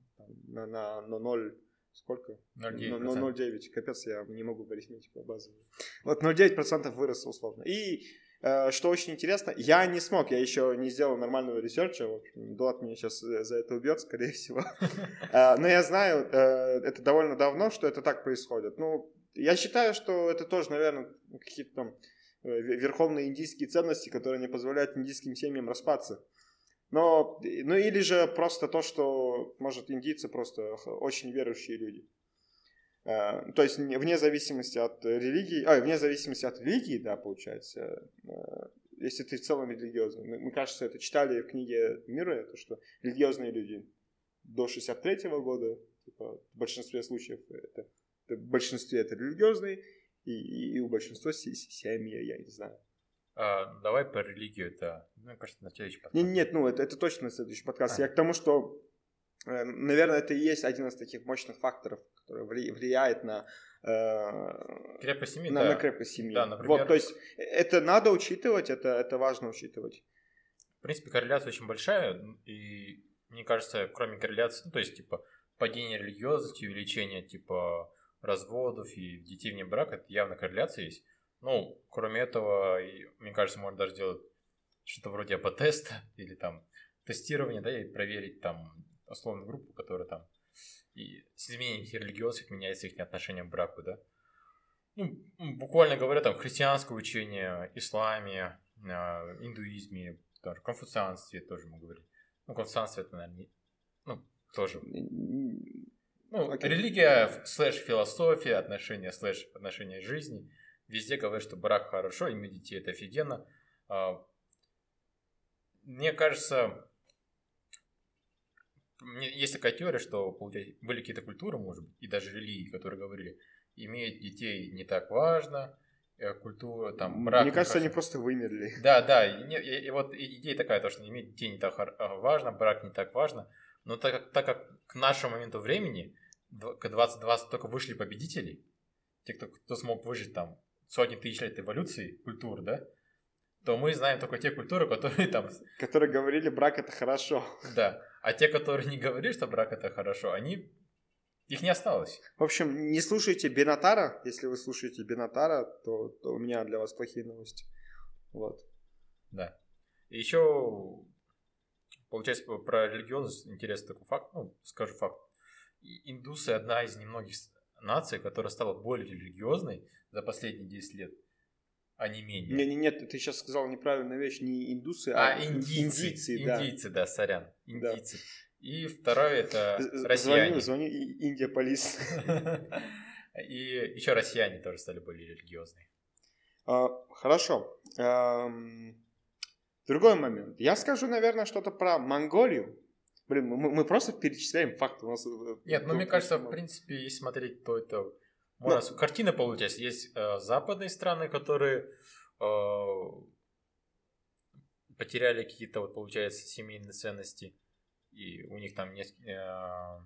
на, на, на 0, сколько? 0,9. Капец, я не могу в арифметику базовую. Вот 0,9% выросло условно. И что очень интересно, я не смог, я еще не сделал нормального ресерча, в общем, Дот меня сейчас за это убьет, скорее всего. Э, но я знаю, э, это довольно давно, что это так происходит. Ну, я считаю, что это тоже, наверное, какие-то там Э, верховные индийские ценности, которые не позволяют индийским семьям распаться. Но, ну или же просто то, что, может, индийцы просто очень верующие люди. Э, то есть вне зависимости от религии, а, вне зависимости от религии, да, получается, э, если ты в целом религиозный. Мы, мы кажется, это читали в книге Мира, то, что религиозные люди до 63 -го года, типа, в большинстве случаев это, это в большинстве это религиозные, и, и у большинства семьи, я не знаю. А, давай про религию это, ну, кажется, на следующий подкаст. Нет, нет, ну это, это точно на следующий подкаст. А. Я к тому, что, наверное, это и есть один из таких мощных факторов, который влияет на э, крепость семьи. На, да. на крепость семьи. Да, например... Вот, то есть это надо учитывать, это, это важно учитывать. В принципе, корреляция очень большая, и мне кажется, кроме корреляции, ну, то есть, типа, падение религиозности, увеличение, типа, разводов и детей вне брака, это явно корреляция есть. Ну, кроме этого, мне кажется, можно даже сделать что-то вроде A/B-теста или там тестирование, да, и проверить там условную группу, которая там и с изменением религиозных меняется их отношение к браку, да. Ну, буквально говоря, там христианское учение, исламе, а, индуизме, тоже конфуцианстве тоже мы говорим. Ну, конфуцианство это, наверное, не, ну, тоже ну, Окей. религия слэш философия, отношения слэш отношения жизни. Везде говорят, что брак хорошо, иметь детей это офигенно. А, мне кажется, есть такая теория, что были какие-то культуры, может быть, и даже религии, которые говорили, иметь детей не так важно, э, культура, там, брак... Мне кажется, они просто вымерли. Да, да, и, и, и вот идея такая, то, что иметь детей не так а, важно, брак не так важно, но так как, так как к нашему моменту времени, к 2020 только вышли победители, те, кто, кто смог выжить там сотни тысяч лет эволюции культур, да, то мы знаем только те культуры, которые там... Которые говорили, брак это хорошо. Да. А те, которые не говорили, что брак это хорошо, они Их не осталось. В общем, не слушайте Бенатара. Если вы слушаете Бенатара, то, то у меня для вас плохие новости. Вот. Да. И еще, получается, про религиозность интересный такой факт, ну, скажу факт. Индусы одна из немногих наций, которая стала более религиозной за последние 10 лет, а не менее. Не, не, нет, ты сейчас сказал неправильную вещь, не индусы, а, а индийцы. индийцы, да. Индийцы, да, сорян. Да. Индийцы. И второе это россияне. Звоню, звоню И- Индия полис. И еще россияне тоже стали более религиозные. А, Хорошо. Другой момент. Я скажу, наверное, что-то про Монголию. Блин, мы, мы просто перечисляем факты. У нас, э, Нет, ну мне кажется, в принципе, если смотреть, то это... Можно... с- Картина получается. Есть э, западные страны, которые э, потеряли какие-то, вот, получается, семейные ценности, и у них там есть э,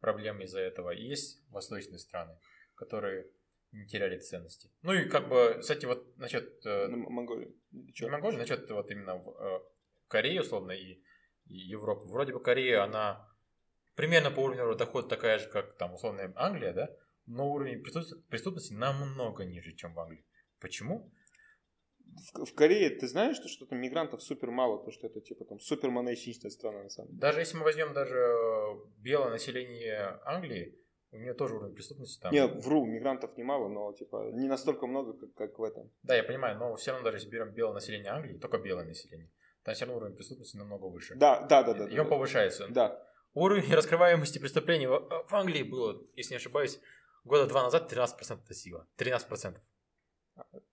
проблемы из-за этого. И есть восточные страны, которые не теряли ценности. Ну и как бы, кстати, вот насчет э, ну, не Монголия, насчет вот именно в, э, Кореи, условно, и, и Европы. Вроде бы Корея, она примерно по уровню дохода такая же, как там условно Англия, да? Но уровень преступ- преступности намного ниже, чем в Англии. Почему? В, в Корее ты знаешь, что, что там мигрантов супер мало, то что это типа там супер монархичная страна на самом деле. Даже если мы возьмем даже э, белое население Англии, у нее тоже уровень преступности там. Не, вру, мигрантов немало, но типа не настолько много, как, как в этом. Да, я понимаю, но все равно даже если берем белое население Англии, только белое население, там все равно уровень преступности намного выше. Да, да, да, да. И да, он да. повышается. Да. Уровень раскрываемости преступлений в, в Англии было, если не ошибаюсь, года два назад 13% достигло. 13%.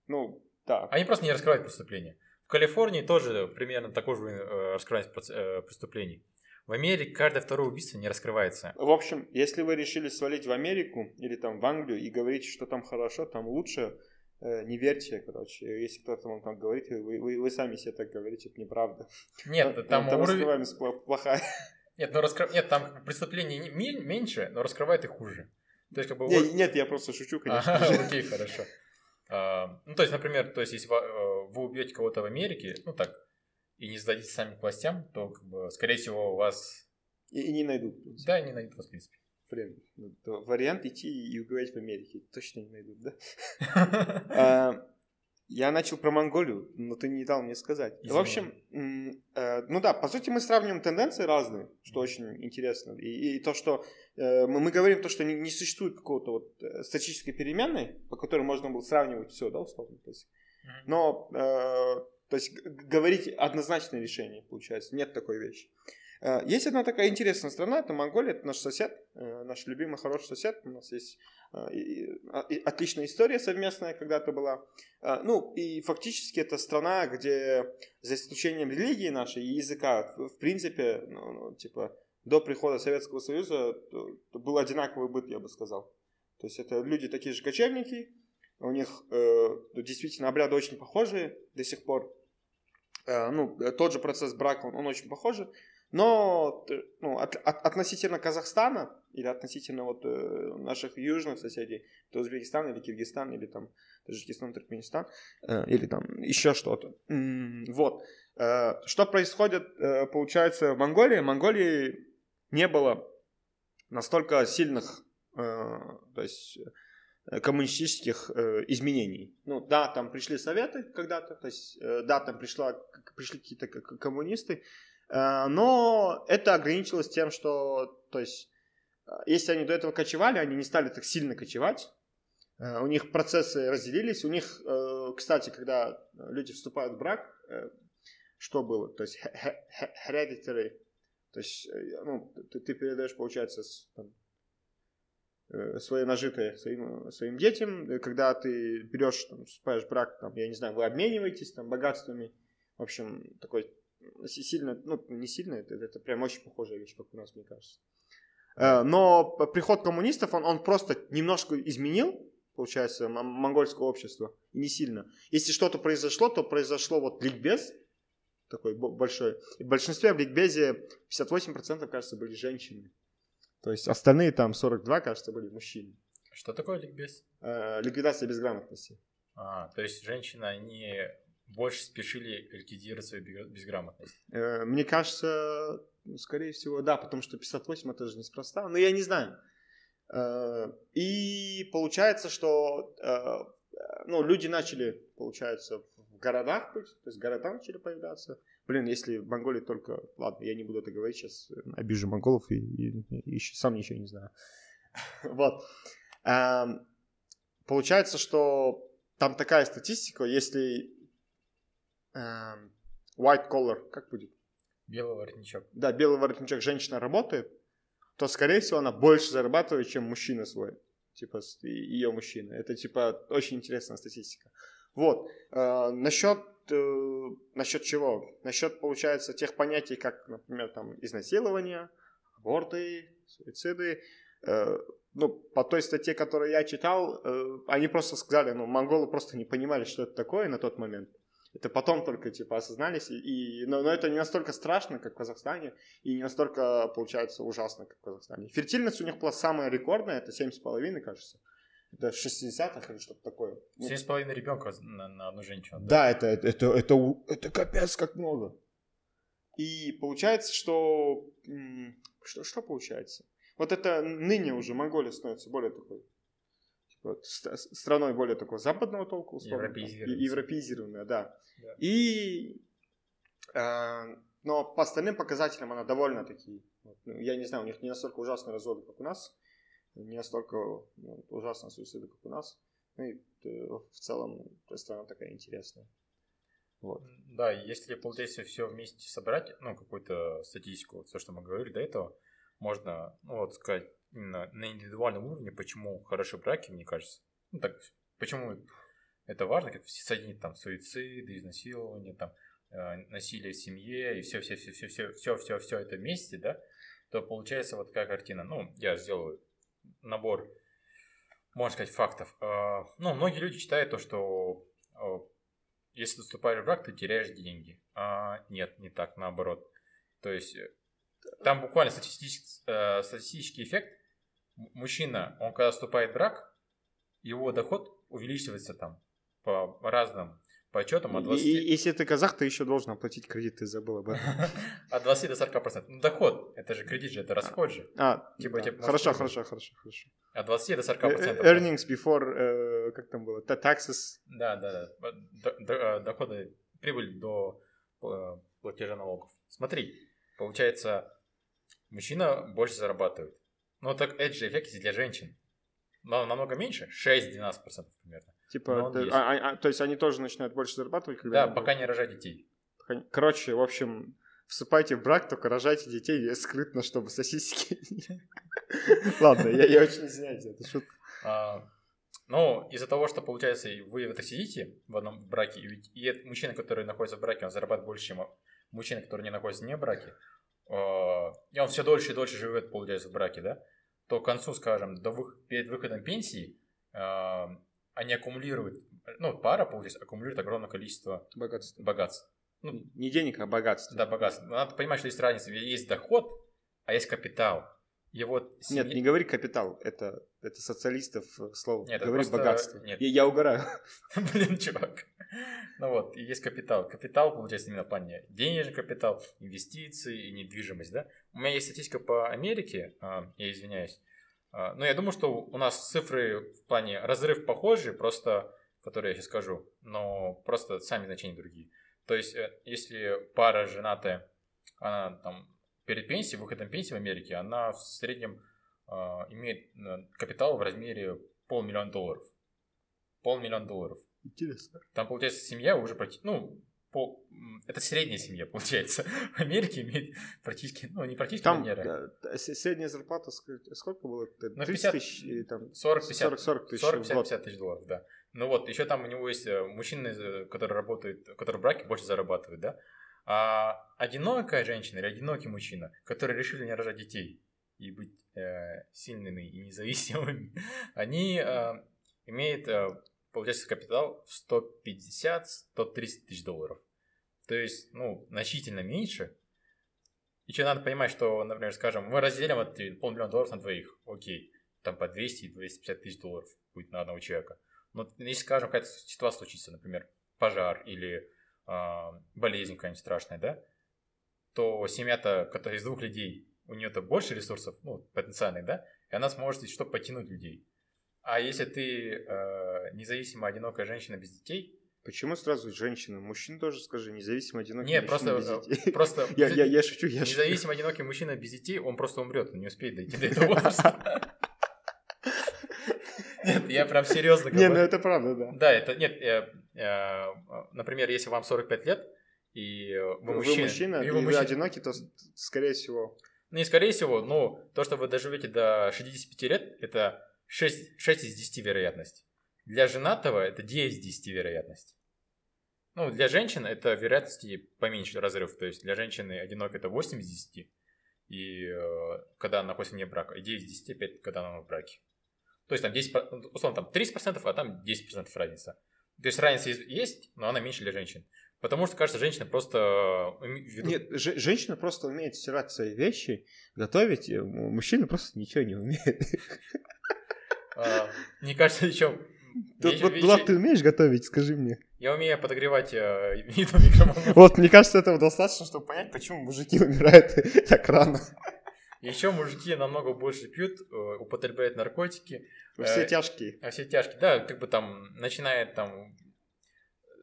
Ну, да. Они просто не раскрывают преступления. В Калифорнии тоже примерно такой же э, э, преступлений. В Америке каждое второе убийство не раскрывается. В общем, если вы решили свалить в Америку или там в Англию и говорите, что там хорошо, там лучше, э, не верьте, короче. Если кто-то вам там говорит, вы, вы, вы сами себе так говорите, это неправда. Нет, там, там уровень... раскрываемость плохая. Нет, но раскры- Нет, там преступлений меньше, но раскрывает их хуже. То есть, как бы... Не, нет, я просто шучу, конечно. Ага, же. окей, хорошо. А, Ну, то есть, например, то есть, если э, вы убьете кого-то в Америке, ну так, и не сдадите сами к властям, то, как бы, скорее всего, вас, И, и не найдут. да, не найдут вас, в принципе. Блин, ну, вариант идти и убивать в Америке точно не найдут, да? Я начал про Монголию, но ты не дал мне сказать. Извини. В общем, э, ну да, по сути мы сравниваем тенденции разные, что очень интересно. И, и то, что э, мы, мы говорим, то, что не, не существует какого-то вот э, статической переменной, по которой можно было сравнивать все, да, условно. То есть, но, э, то есть говорить однозначное решение, получается, нет такой вещи. Э, Есть одна такая интересная страна, это Монголия, это наш сосед, э, наш любимый хороший сосед. У нас есть э, отличная история совместная когда-то была. Э, Ну, и фактически это страна, где за исключением религии нашей и языка, в принципе, ну, ну, типа, до прихода Советского Союза был одинаковый быт, я бы сказал. То есть это люди такие же кочевники, у них э, действительно обряды очень похожие до сих пор. Э, ну, э, тот же процесс брака, он, он очень похожий. Но т- ну, от- от- относительно Казахстана или относительно вот, э, наших южных соседей, то Узбекистан или Киргизстан или там Таджикистан, Туркменистан э, или там еще что-то. М, Вот. Э, Что происходит, э, получается, в Монголии? В Монголии не было настолько сильных, э, то есть э, коммунистических э, изменений. Ну да, там пришли советы когда-то, то есть э, да, там пришла, пришли какие-то коммунисты, э, но это ограничилось тем, что, то есть, э, если они до этого кочевали, они не стали так сильно кочевать, Э, у них процессы разделились, у них, э, кстати, когда люди вступают в брак, э, что было? То есть he- he- he- hereditary, то есть, э, ну, ты, ты передаешь, получается, там, э, свое нажитое своим, своим детям, Э, когда ты берешь, там, вступаешь в брак, там, я не знаю, вы обмениваетесь там богатствами, в общем, такой сильно, ну, не сильно, это, это прям очень похожая вещь, как у нас, мне кажется. Э, Но приход коммунистов, он, он просто немножко изменил, получается, монгольское общество, и не сильно. Если что-то произошло, то произошло вот ликбез, такой бо- большой. И в большинстве в ликбезе 58% кажется были женщины. То есть остальные там 42, кажется, были мужчины. Что такое ликбез? Э, ликвидация безграмотности. А, то есть женщины, они больше спешили ликвидировать свою безграмотность. Э, мне кажется, ну, скорее всего, да, потому что 58 это же неспроста, но я не знаю. Э, и получается, что э, ну, люди начали, получается, в городах быть, то есть города начали появляться. Блин, если в Монголии только... Ладно, я не буду это говорить сейчас, обижу монголов и, и, и сам ничего не знаю. Вот. Эм, получается, что там такая статистика, если эм, white collar, как будет? Белый воротничок. Да, белый воротничок женщина работает, то, скорее всего, она больше зарабатывает, чем мужчина свой. Типа, ее мужчина. Это, типа, очень интересная статистика. Вот. Э, насчет, э, насчет чего? Насчет, получается, тех понятий, как, например, там, изнасилование, аборты, суициды. Э, ну, по той статье, которую я читал, э, они просто сказали, ну, монголы просто не понимали, что это такое на тот момент. Это потом только, типа, осознались. И, и, но, но это не настолько страшно, как в Казахстане, и не настолько, получается, ужасно, как в Казахстане. Фертильность у них была самая рекордная, это 7,5, кажется. Это 60-х или что-то такое. Ну, семь с половиной ребенка на, на одну женщину. Да, да это, это, это, это, это капец как много. И получается, что... Что, что получается? Вот это ныне уже Монголия становится более такой типа, страной более такого западного толка, условно. Европеизированная. Европеизированная, да. да. И, э, но по остальным показателям она довольно таки, вот, ну, я не знаю, у них не настолько ужасные разводы, как у нас, не настолько ну, ужасные суициды, как у нас. Ну и э, в целом страна такая интересная. Вот. Да, если, получается, все вместе собрать, ну, какую-то статистику, все, что мы говорили до этого, можно, ну, вот сказать, именно на индивидуальном уровне, почему хороши браки, мне кажется. Ну, так, почему это важно, как соединить там суициды, изнасилование, там, э, насилие в семье и все, все, все, все, все, все, все, все это вместе, да, то получается вот такая картина. Ну, я сделаю набор, можно сказать, фактов. Э, ну, многие люди считают то, что э, если ты вступаешь в брак, ты теряешь деньги. А нет, не так, наоборот. То есть э, там буквально статистический, э, статистический эффект. Мужчина, он когда вступает в брак, его доход увеличивается там по разным подсчетам от 20... И, если ты казах, ты еще должен оплатить кредит, ты забыл об этом. От 20 до 40%. Ну, доход, это же кредит же, это расход же. А, типа, да. типа, хорошо, хорошо, хорошо, хорошо. От 20 до 40%. Earnings before, uh, как там было, taxes. Да, да, да. Доходы, прибыль до платежа налогов. Смотри, получается, мужчина больше зарабатывает. Ну, так это же эффект для женщин. Но намного меньше, 6-12% примерно. Типа, ты, а, а, а, то есть они тоже начинают больше зарабатывать? Когда да, пока не рожать детей. Короче, в общем, вступайте в брак, только рожайте детей скрытно, чтобы сосиски... Ладно, я очень извиняюсь, это шутка. Ну, из-за того, что, получается, вы это сидите в одном браке, и мужчина, который находится в браке, он зарабатывает больше, чем мужчина, который не находится не в браке, и он все дольше и дольше живет, получается, в браке, да, то к концу, скажем, до вы... перед выходом пенсии а, они аккумулируют, ну, пара, получается, аккумулирует огромное количество богатств. богатств. Ну, не денег, а богатств. Да, богатств. Надо понимать, что есть разница. Есть доход, а есть капитал. Вот семья... Нет, не говори капитал, это, это социалистов э, слово. Нет, говори просто... богатство. Нет. Я, я угораю. Блин, чувак. Ну вот, и есть капитал. Капитал, получается, именно в плане денежный капитал, инвестиции и недвижимость, да. У меня есть статистика по Америке, а, я извиняюсь. А, но я думаю, что у нас цифры в плане разрыв похожи, просто, которые я сейчас скажу, но просто сами значения другие. То есть, э, если пара женатая, она там перед пенсией, выходом пенсии в Америке, она в среднем э, имеет э, капитал в размере полмиллиона долларов. Полмиллиона долларов. Интересно. Там, получается, семья уже практически, ну, по, это средняя семья, получается. В Америке имеет практически, ну, не практически там. Да, средняя зарплата сколько было? 30 ну, 50, тысяч? Или, там, 40-50 40, 40 тысяч 40-50 тысяч долларов, да. Ну вот, еще там у него есть э, мужчины, которые работают, которые в браке больше зарабатывают, да. А одинокая женщина или одинокий мужчина, которые решили не рожать детей и быть э, сильными и независимыми, они э, имеют, э, получается, капитал в 150-130 тысяч долларов. То есть, ну, значительно меньше. Еще надо понимать, что, например, скажем, мы разделим вот полмиллиона долларов на двоих. Окей, там по 200-250 тысяч долларов будет на одного человека. Но если, скажем, какая-то ситуация случится, например, пожар или болезнь какая-нибудь страшная, да, то семья-то, которая из двух людей, у нее-то больше ресурсов, ну, потенциальных, да, и она сможет что потянуть людей. А если ты э, независимая одинокая женщина без детей, Почему сразу женщина? Мужчин тоже скажи, независимо одинокий Нет, мужчина просто, без детей. э, просто Я, я, я шучу, я шучу. независимо одинокий мужчина без детей, он просто умрет, он не успеет дойти до этого возраста. Нет, я прям серьезно Не, ну говорю. это правда, да. Да, это нет. э, э, Например, если вам 45 лет и вы мужчина, мужчина, и вы мужчина- одинокий, то, скорее всего, Ну, не скорее всего, но то, что вы доживете до 65 лет, это 6, 6 из 10 вероятность. Для женатого это 9 из 10 вероятность. Ну, для женщин это вероятности поменьше разрыв. То есть для женщины одинокой это 8 из 10. И э, когда она находится вне брака. И 9 из 10 опять, когда она в браке. То есть там 10, по- условно, там 30%, а там 10% разница. То есть разница есть- но она меньше для женщин. Потому что, кажется, женщины просто э, ведут Нет, же- женщина просто умеет стирать свои вещи, готовить, мужчина просто ничего не умеет. А, Мне кажется, еще... Тут вот, Влад, ты умеешь готовить, скажи мне. Я умею подогревать э, микроволновке. Вот, мне кажется, этого достаточно, чтобы понять, почему мужики умирают так рано. Еще мужики намного больше пьют, э, употребляют наркотики, Все Э, тяжкие. а все тяжкие. Да, как бы там начинают там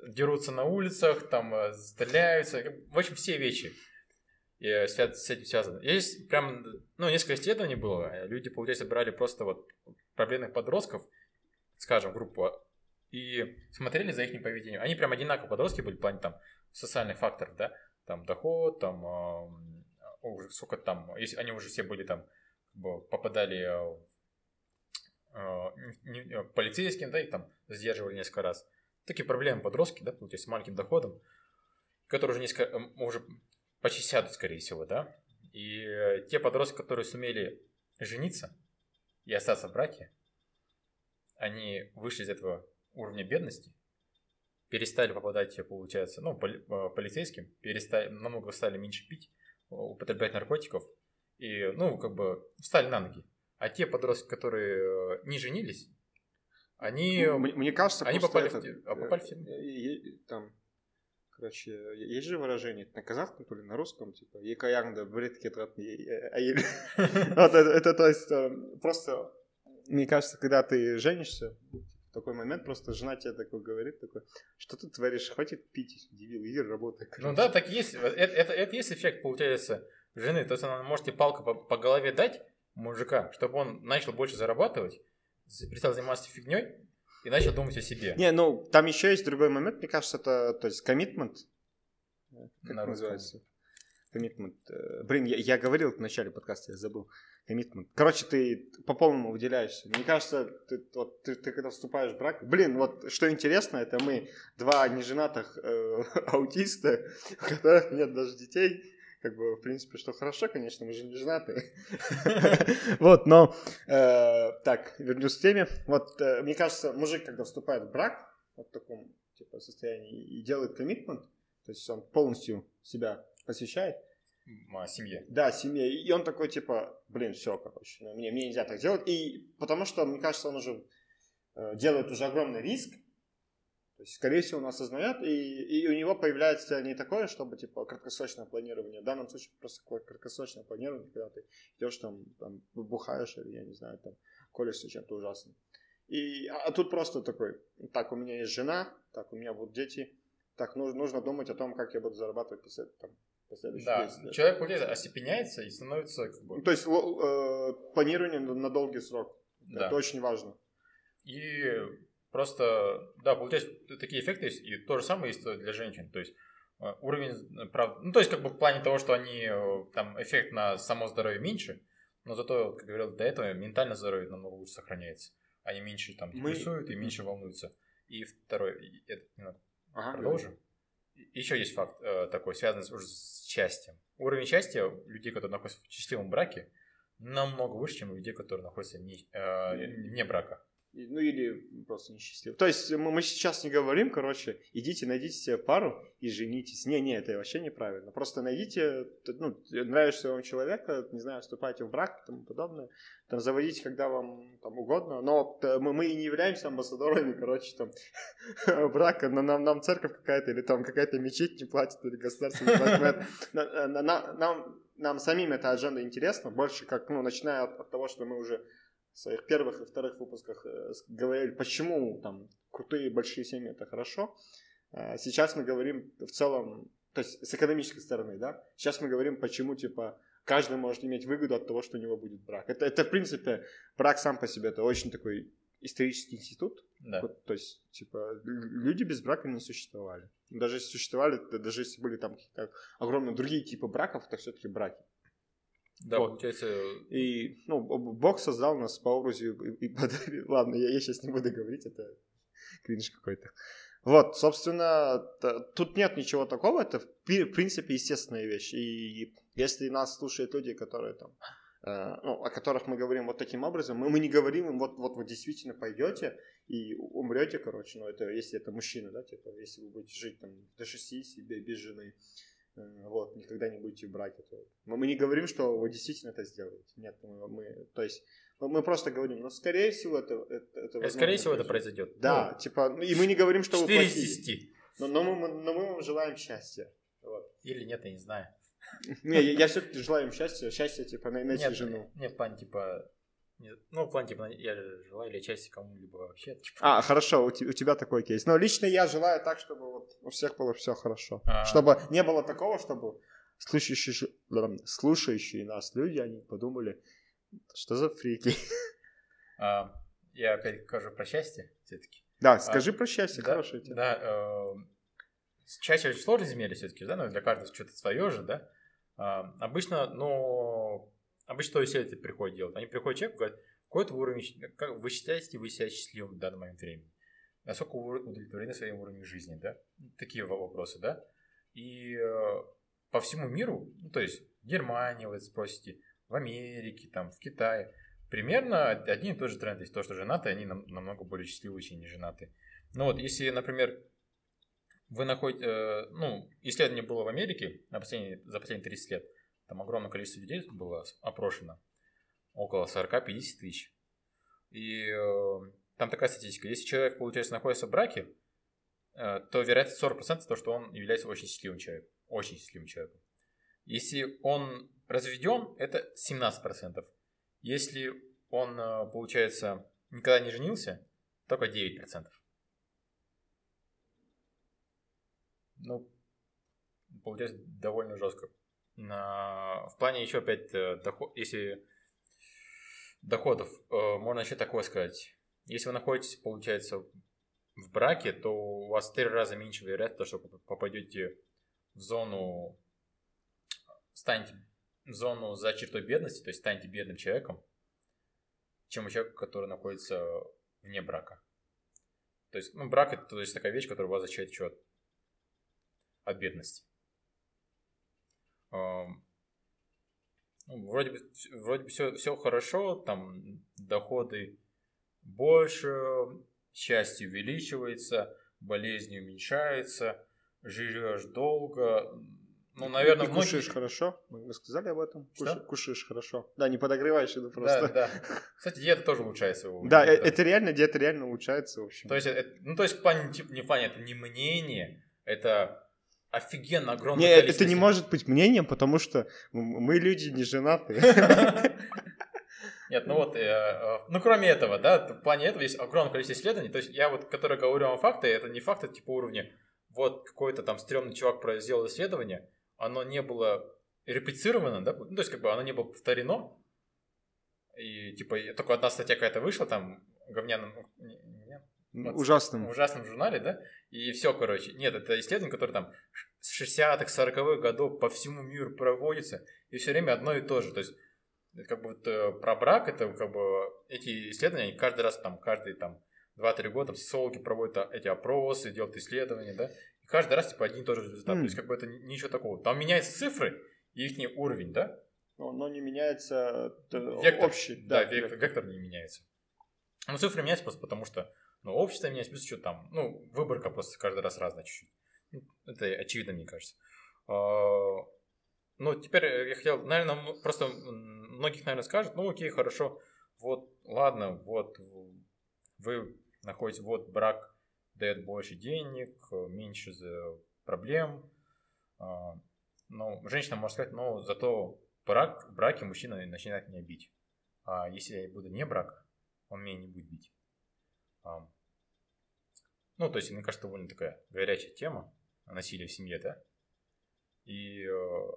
дерутся на улицах, там э, стреляются. В общем, все вещи э, с этим связаны. Есть прям, ну, несколько исследований было. Люди, получается, брали просто вот проблемных подростков, скажем, группу, и смотрели за их поведением. Они прям одинаковые подростки были в плане там социальных факторов, да, там доход, там уже сколько там, если они уже все были там, попадали э, э, не- полицейским, да, их там задерживали несколько раз. Такие проблемы подростки, да, получается, с маленьким доходом, которые уже несколько, э, уже почти сядут, скорее всего, да. И э, те подростки, которые сумели жениться и остаться в браке, они вышли из этого уровня бедности, перестали попадать, получается, ну, поли- э, полицейским, перестали, намного стали меньше пить, э, употреблять наркотиков, и, ну, как бы, встали на ноги. А те подростки, которые э, не женились, они... Ну, Мне мне кажется, они попали в этот, те- а попали в тюрьму. э, там, короче, есть же выражение на казахском, то ли на русском, типа, екаянда бред кетрат аель. Вот это, это, то есть, э, просто, мне кажется, когда ты женишься, в такой момент просто жена тебе такой говорит, такой, что ты творишь, хватит пить, дебил, иди работай. Ну короче». да, так есть. Это, это, это есть эффект, получается, жены. То есть она может тебе палку по, по голове дать мужика, чтобы он начал больше зарабатывать, перестал заниматься фигней и начал думать о себе. Не, ну, там еще есть другой момент, мне кажется, это, то есть, коммитмент. Как На называется? Коммитмент. Э, Блин, я, я говорил в начале подкаста, я забыл. Коммитмент. Короче, ты по полному выделяешься. Мне кажется, ты, вот, ты, ты когда вступаешь в брак... Блин, вот что интересно, это мы два неженатых э, аутиста, у которых нет даже детей. Как бы, в принципе, что хорошо, конечно, мы же не женаты. Вот, но... э, Так, вернусь к теме. Вот, э, мне кажется, мужик, когда вступает в брак, вот в таком, типа, состоянии, и делает коммитмент, то есть он полностью себя посвящает, о семье. да, семье, и он такой, типа, блин, все, короче, ну, мне, мне нельзя так делать, и потому что, мне кажется, он уже э, делает уже огромный риск, то есть, скорее всего, он осознает, и, и у него появляется не такое, чтобы, типа, краткосрочное планирование. В данном случае просто такое краткосрочное планирование, когда ты идешь там, там бухаешь или, я не знаю, там, колешься чем-то ужасным. И, а, а тут просто такой, так, у меня есть жена, так, у меня будут дети, так, нужно, нужно думать о том, как я буду зарабатывать после, там, Да, 10 лет. человек, получается, остепеняется и становится как бы... То есть э, планирование на, на долгий срок. Да. Это очень важно. И просто, да, получается, такие эффекты есть, и то же самое есть для женщин. То есть э, уровень, э, прав- ну, то есть как бы в плане того, что они, э, там, эффект на само здоровье меньше, но зато, как говорил до этого, ментальное здоровье намного лучше сохраняется. Они меньше там Мы- депрессуют и меньше волнуются. И второй, это немного Ага, продолжим. Еще есть факт э, такой, связанный уже с счастьем. Уровень счастья людей, которые находятся в счастливом браке, намного выше, чем у людей, которые находятся не, э, вне брака. Ну или просто несчастливы. То есть мы, мы сейчас не говорим, короче, идите, найдите себе пару и женитесь. Не-не, это вообще неправильно. Просто найдите, ну, нравишься вам человека, не знаю, вступайте в брак и тому подобное. Там заводите, когда вам там угодно. Но т- мы, мы и не являемся амбассадорами, короче, там, брака. Но нам, нам церковь какая-то или там какая-то мечеть не платит, или государство не платит. Нам, самим эта адженда интересна, больше как, ну, начиная от того, что мы уже в своих первых и вторых выпусках э, говорили, почему там крутые большие семьи это хорошо. А Сейчас мы говорим в целом, то есть с экономической стороны, да. Сейчас мы говорим, почему типа каждый может иметь выгоду от того, что у него будет брак. Это, это в принципе брак сам по себе это очень такой исторический институт. Да. Вот, то есть типа лю- люди без брака не существовали. Даже если существовали, даже если были там какие-то огромные другие типы браков, это все-таки браки. Да, Вот. получается, И, ну, Бог создал нас по образу и, и подарил. Ладно, я, сейчас не буду говорить, это кринж какой-то. Вот, собственно, т- тут нет ничего такого, это в, принципе естественная вещь. И если нас слушают люди, которые там, э, ну, о которых мы говорим вот таким образом, мы, мы не говорим им, вот, вот вы действительно пойдете и умрете, короче, ну, это если это мужчина, да, типа, если вы будете жить там до 60 бе- без жены, э, вот, никогда не будете в браке, то мы, мы не говорим, что вы действительно это сделаете. Нет, мы, мы- то есть мы, мы просто говорим, ну, скорее всего, это, это, это э, скорее всего, это произойдет. Да, типа, ну, и мы не говорим, что Ну, вы 4 из плохие. 10. Но, но мы, но мы вам желаем счастья. Вот. Или нет, я не знаю. Не, я, все-таки желаю им счастья, счастья, типа, най- найти Нет, жену. нет, в плане, типа... ну, в плане, типа, я желаю или части кому-либо вообще. Типа, А, хорошо, у, у тебя такой кейс. Но лично я желаю так, чтобы вот у всех было все хорошо. А. Чтобы не было такого, чтобы слушающие, слушающие нас люди, они подумали, что за фрики. а, я опять скажу про счастье все-таки. Да, скажи про счастье, да, тема. Да, э, счастье очень сложно измерить все-таки, да, но для каждого что-то свое же, да. А, обычно, ну, обычно что исследователи приходят делать? Они приходят к человеку и говорят, какой это уровень, как вы считаете вы себя счастливым в данный момент времени? Насколько вы удовлетворены своим уровнем жизни, да? Такие во- вопросы, да? И э, по всему миру, ну, то есть в Германии, вы спросите, в Америке, там, в Китае, примерно один и тот же тренд есть. То, что женатые, они нам- намного более счастливые, чем не женатые. Ну вот, если, например, вы находите, э, ну, исследование было в Америке на последние, за последние 30 лет, там огромное количество людей было опрошено, около 40-50 тысяч. И э, там такая статистика, если человек, получается, находится в браке, э, то вероятность 40% то, что он является очень счастливым человеком. Очень счастливым человеком. Если он разведен, это 17%. Если он, э, получается, никогда не женился, только 9%. Ну, получается довольно жестко. В плане еще опять э, доход, если доходов, э, можно еще такое сказать. Если вы находитесь, получается, в браке, то у вас в три раза меньше вероятность, что попадете в зону, станете в зону за чертой бедности, то есть станете бедным человеком, чем у человека, который находится вне брака. То есть, ну, брак это то есть такая вещь, которая вас защищает еще от, от бедности. Ну, вроде бы, вроде бы все, все хорошо, там доходы больше, счастье увеличивается, болезни уменьшаются, живешь долго. Ну, наверное, И многие- кушаешь хорошо? Мы сказали об этом? Что? Куша- Кушаешь хорошо. Да, не подогреваешь это Да, просто. да. Кстати, диета тоже улучшается. Да, э- людей, это реально, диета реально улучшается, в общем. То есть, это- ну, то есть, в плане, типа, не в плане, это не мнение, это офигенно огромное Не, количество... это не может быть мнением, потому что мы люди не женатые. Нет, ну вот, э, э, ну кроме этого, да, в плане этого есть огромное количество исследований. То есть я вот, который говорю вам факты, это не факты типа уровня, вот какой-то там стрёмный чувак сделал исследование, оно не было реплицировано, да, ну, то есть как бы оно не было повторено, и типа только одна статья какая-то вышла там говняным, Вот. в Ужасным. ужасном журнале, да, и все, короче. Нет, это исследование, которое там с 60-х, 40-х годов по всему миру проводится, и все время одно и то же. То есть, как бы вот, э, про брак, это как бы эти исследования, они каждый раз там, каждый там 2-3 года психологи проводят а, эти опросы, делают исследования, да, и каждый раз типа один и тот же результат. М. То есть, как бы это ни- ничего такого. Там меняются цифры и их уровень, да, Но, но не меняется э, Вектор. общий. Да, вектор, вектор не меняется. Ну, цифры меняются просто потому, что ну, общество меняется, плюс что там, ну, выборка просто каждый раз разная чуть-чуть. Ну, это очевидно, мне кажется. Ну, теперь я хотел, наверное, просто многих, наверное, скажут, ну, окей, хорошо, вот, ладно, вот, вы находитесь, вот, брак дает больше денег, меньше проблем, но женщина может сказать, ну, зато брак, в браке мужчина начинает меня бить. А если я буду не брак, он меня не будет бить. Ну, то есть, мне кажется, довольно такая горячая тема насилия в семье, да? И э,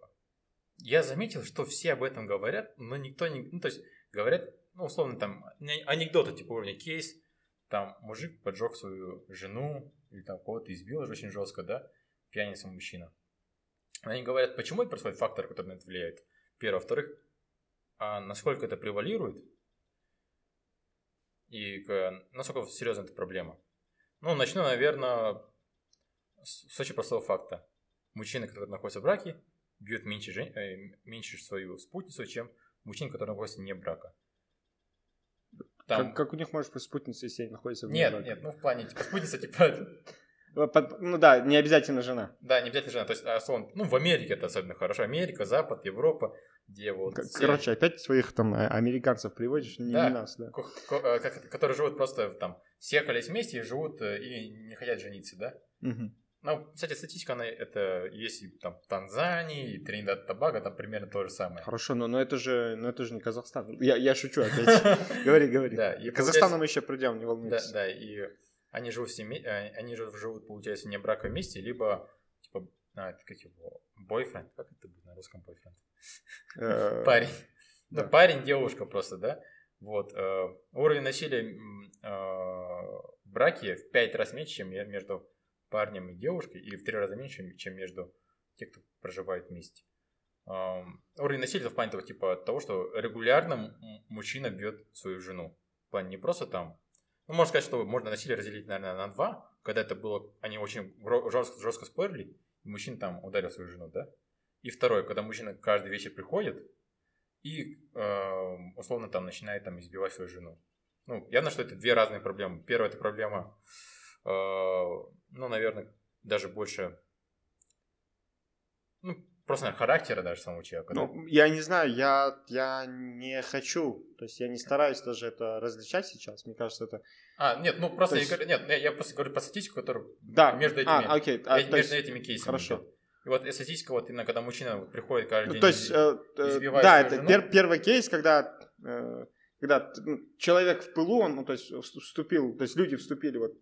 я заметил, что все об этом говорят, но никто не... Ну, то есть, говорят, ну, условно, там, анекдоты, типа уровня кейс, там, мужик поджег свою жену, или там кого-то избил очень жестко, да, пьяница мужчина. Они говорят, почему это происходит, фактор, который на это влияет. Первое. Во-вторых, а насколько это превалирует, и насколько серьезна эта проблема. Ну, начну, наверное, с очень простого факта. Мужчины, которые находятся в браке, бьют меньше, жен... э, меньше свою спутницу, чем мужчины, которые находятся не в браке. Там... Как, как у них может быть спутница, если они находятся в Нет, браке? нет, ну в плане, типа, спутница, типа... Ну да, не обязательно жена. Да, не обязательно жена. То есть, условно, ну в Америке это особенно хорошо. Америка, Запад, Европа, где вот... Короче, все... опять своих там э, американцев приводишь, не, да, не нас, да. Э, которые живут просто там, съехались вместе и живут э, и не хотят жениться, да? Угу. Ну, кстати, статистика, она это есть и там в Танзании, и Тринидад Табаго, там примерно то же самое. Хорошо, но, но это же, но это же не Казахстан. Я, я шучу опять. Говори, говори. Да, Казахстан мы еще придем, не волнуйтесь. Да, да, и они живут в семье, они живут, получается, не браковом месте, либо типа, а, как его, бойфренд, как это будет на русском бойфренд? Э, парень. Ну, парень, девушка просто, да? Вот. Э, уровень насилия э, в браке в пять раз меньше, чем между парнем и девушкой, и в три раза меньше, чем между тех, кто проживает вместе. Уровень насилия в плане того, типа, того, что регулярно мужчина бьет свою жену. В плане не просто там. Ну, можно сказать, что можно насилие разделить, наверное, на два, когда это было, они очень жестко, жестко спорили, и мужчина там ударил свою жену, да? И второе, когда мужчина каждый вечер приходит и, э, условно, там начинает там избивать свою жену. Ну, явно, что это две разные проблемы. Первая это проблема, э, ну, наверное, даже больше, ну, просто наверное, характера даже самого человека. Ну, да? я не знаю, я, я не хочу, то есть я не стараюсь даже это различать сейчас, мне кажется, это... А, нет, ну просто, есть... я, нет, я просто говорю про статистику, которая да. между этими, а, окей. А, между есть... этими кейсами. Хорошо. Идет. И вот статистика, вот именно когда мужчина приходит каждый ну, день, то есть, э, э да, это жену. Пер, первый кейс, когда, э, когда ну, человек в пылу, он, ну, то есть вступил, то есть люди вступили вот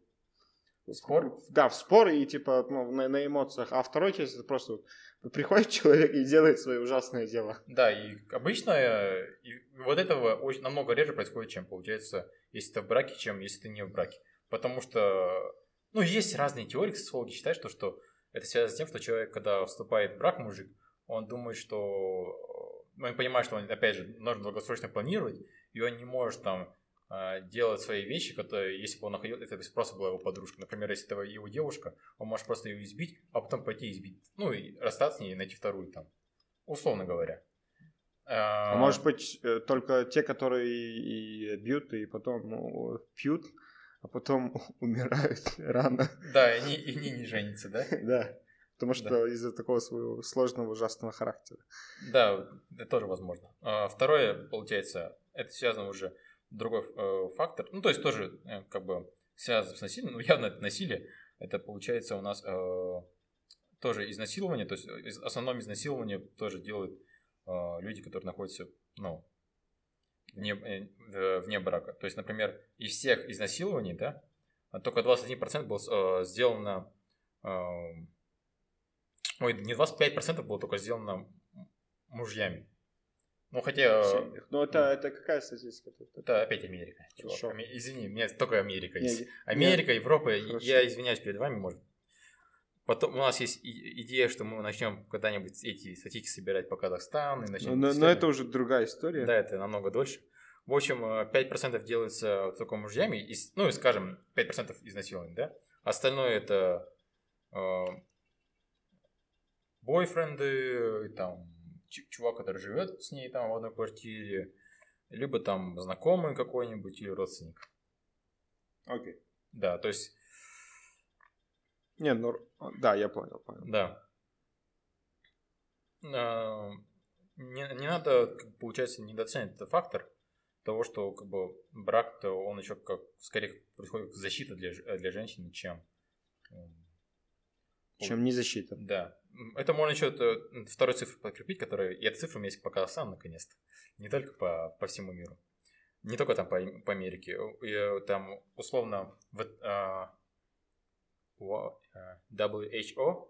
спор? Да, в спор и типа ну, на, на эмоциях. А второй кейс это просто вот, приходит человек и делает свое ужасное дело. Да, и обычно э, и вот этого очень, намного реже происходит, чем получается, если ты в браке, чем если ты не в браке. Потому что, ну, есть разные теории, социологи считают, что, что это связано с тем, что человек, когда вступает в брак, мужик, он думает, что... Ну, он понимает, что он, опять же, нужно долгосрочно планировать, и он не может там а, делать свои вещи, которые, если бы он находил, это просто была его подружка. Например, если это его девушка, он может просто ее избить, а потом пойти избить. Ну, и расстаться с ней и найти вторую там. Условно говоря. А, а может быть, э, только те, которые и бьют, и потом ну, пьют, а потом умирают рано. Да, и они, и они не женятся, да? Да. Потому что да. из-за такого своего сложного, ужасного характера. Да, это тоже возможно. А второе, получается, это связано уже другой э, фактор. Ну, то есть тоже э, как бы связано с насилием, ну, явно это насилие. Это получается у нас э, тоже изнасилование, то есть из, основном изнасилование тоже делают э, люди, которые находятся, ну, вне, э, вне брака. То есть, например, из всех изнасилований, да, только 21% было э, сделано, э, ой, не 25% было только сделано мужьями. Ну, хотя... Ну, это, это какая статистика? Это опять Америка, чувак. Ами... Извини, у меня только Америка есть. Нет, Америка, нет. Европа. Хорошо. Я извиняюсь перед вами, может. Потом у нас есть идея, что мы начнем когда-нибудь эти статистики собирать по Казахстану. И начнем но, но это уже другая история. Да, это намного дольше. В общем, 5% э, делается только мужьями, и, ну и скажем, 5% изнасилований, да? Остальное это э, бойфренды, там, чувак, который живет с ней там в одной квартире, либо там знакомый какой-нибудь или родственник. Окей. Да, то есть, Не, ну, да, я понял, понял. да. А, Не, не надо, получается, недооценивать этот фактор того, что как бы брак-то он еще как скорее происходит как защита для, для женщины, чем Чем не защита. Да. Это можно еще э, второй цифрой подкрепить, которая... И эта цифра мне показал сам, наконец-то. Не только по, по всему миру. Не только там по, по Америке. И, э, Там, условно, в, а, а, WHO,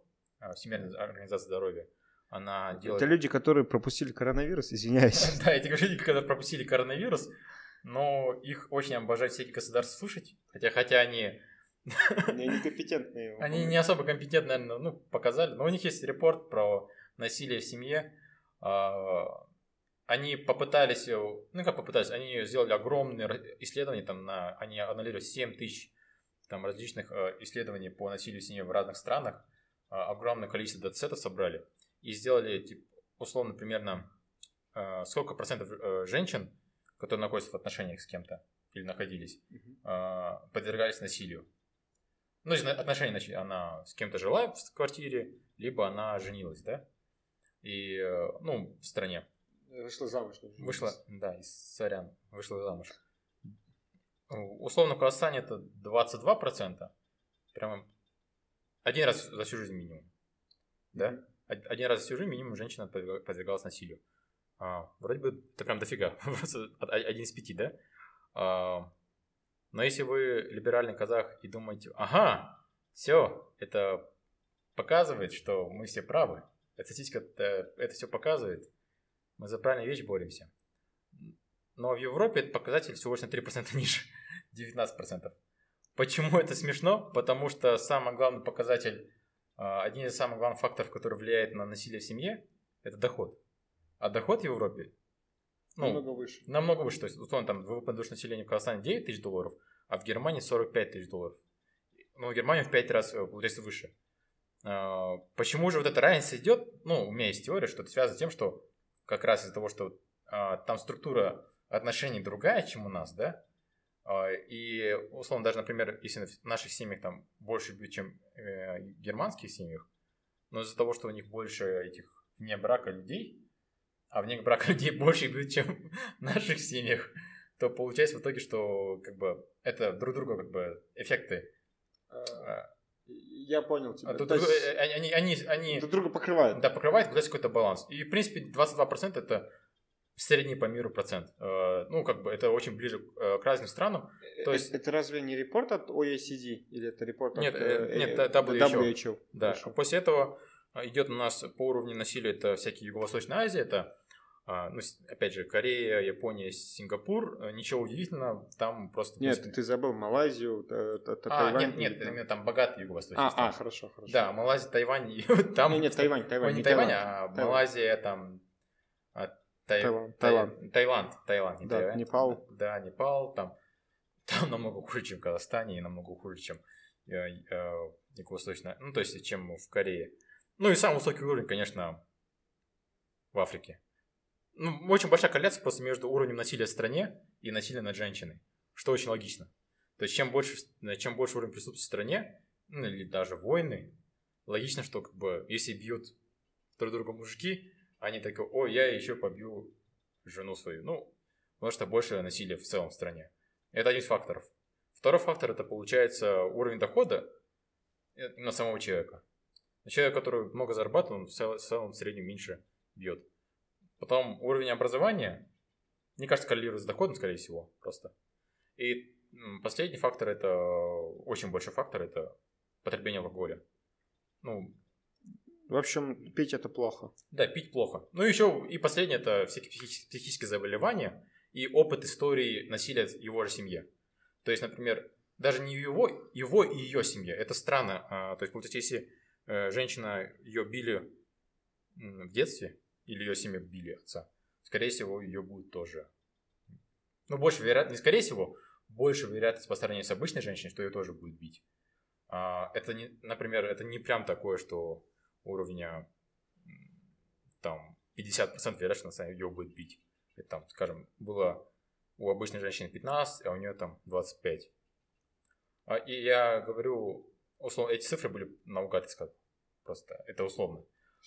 Всемирная организация здоровья, она делает... Это люди, которые пропустили коронавирус, извиняюсь. Да, эти люди, когда пропустили коронавирус, но их очень обожают всякие государства слушать, хотя, хотя они Они некомпетентные. Они не особо компетентны, наверное, ну, показали. Но у них есть репорт про насилие в семье. А, Они попытались, э, ну как попытались, они сделали огромные исследования, там на, они анализировали 7 тысяч там, различных э, исследований по насилию в семье в разных странах, А, огромное количество датасетов собрали и сделали, типа, условно, примерно э, сколько процентов женщин, которые находятся в отношениях с кем-то или находились, а, подвергались насилию. Ну, из отношений, значит, она с кем-то жила в квартире, либо она женилась, да? И, э, ну, в стране. Вышла замуж. даже. Вышла, да, из Сорян, вышла замуж. Условно, в Казахстане это 22%. Прямо один раз за всю жизнь минимум. Да? Один раз за всю жизнь минимум женщина подверга- подвергалась насилию. А, вроде бы это прям дофига. Просто од- один из пяти, да? А, но если вы либеральный казах и думаете, ага, все, это показывает, что мы все правы. Эта статистика это, это все показывает. Мы за правильную вещь боремся. Но в Европе этот показатель всего лишь на 3% ниже. 19%. Почему это смешно? Потому что самый главный показатель, а, один из самых главных факторов, который влияет на насилие в семье, это доход. А доход в Европе ну, Намного выше. намного выше. То есть, условно, там ВВП на душу населения в Казахстане 9 тысяч долларов, а в Германии 45 тысяч долларов. Ну, в Германии в 5 раз, э, получается, выше. А, Почему же вот эта разница идет? Ну, у меня есть теория, что это связано с тем, что как раз из-за того, что а, там структура отношений другая, чем у нас, да? А, И, условно, даже, например, если в наших семьях там больше бьют, чем э, германских семьях, но из-за того, что у них больше этих вне брака людей, а вне брака людей больше бьют, чем в наших семьях, то получается в итоге, что как бы это друг друга как бы эффекты. А, а, Я понял тебя. а друг То есть э, они, они, они Друг друга покрывают. да, покрывает, получается какой-то баланс. И, в принципе, 22% это средний по миру процент. Э, Ну, как бы это очень ближе э, к разным странам. То Э, есть- Это разве не репорт от OECD? Или это репорт Нет, от э, э, нет, э, WHO. WHO. Да. Хорошо. А после этого а, идет у нас по уровню насилия это всякие Юго-Восточная Азия, это а, ну, с- опять же, Корея, Япония, Сингапур. Э, Ничего удивительного, там просто... Нет, принципе- ты забыл Малайзию, т- т- т- А, Тайвань. нет, нет, Да. именно там богатые юго-восточные А, а, хорошо, хорошо. Да, Малайзия, Тайвань, и там... Не, нет, Тайвань, Тайвань. Ой, не Тайвань, Таиланд. а Таиланд. Малайзия, там... а, Тай- Таиланд, Таиланд. Таиланд, Таиланд, не Да, Тайвань. Непал. Да, Непал, там, там намного хуже, чем в Казахстане, и намного хуже, чем э, э, Юго-Восточная, ну, то есть, чем в Корее. Ну, и самый высокий уровень, конечно, в Африке. Ну, очень большая корреляция просто между уровнем насилия в стране и насилия над женщиной, что очень логично. То есть, чем больше, э, чем больше уровень присутствия в стране, ну, или даже войны, логично, что, как бы, если бьют друг друга мужики, они такие, ой, я еще побью жену свою. Ну, потому что больше насилия в целом в стране. Это один из факторов. Второй фактор это получается уровень дохода э, на самого человека. Человек, который много зарабатывает, он в целом в среднем меньше бьет. Потом уровень образования, мне кажется, коррелирует с доходом, скорее всего, просто. И последний фактор, это очень большой фактор, это потребление алкоголя. Ну, В общем, пить это плохо. да, пить плохо. Ну, еще и последнее, это всякие психи- психические заболевания и опыт истории насилия в его же семье. То есть, например, даже не его, его и ее семье. Это странно. А, То есть, получается, если э, женщина, ее били в детстве, или ее семья били отца, скорее всего, ее будет тоже. Ну, больше вероятно, не скорее всего, больше вероятность по сравнению с обычной женщиной, что ее тоже будет бить. А, Это, не, например, это не прям такое, что уровня там 50% вероятность, что ее будет бить. Это, там, скажем, было у обычной женщины 15, а у нее там 25. А, И я говорю, условно, эти цифры были наугад. Просто это условно.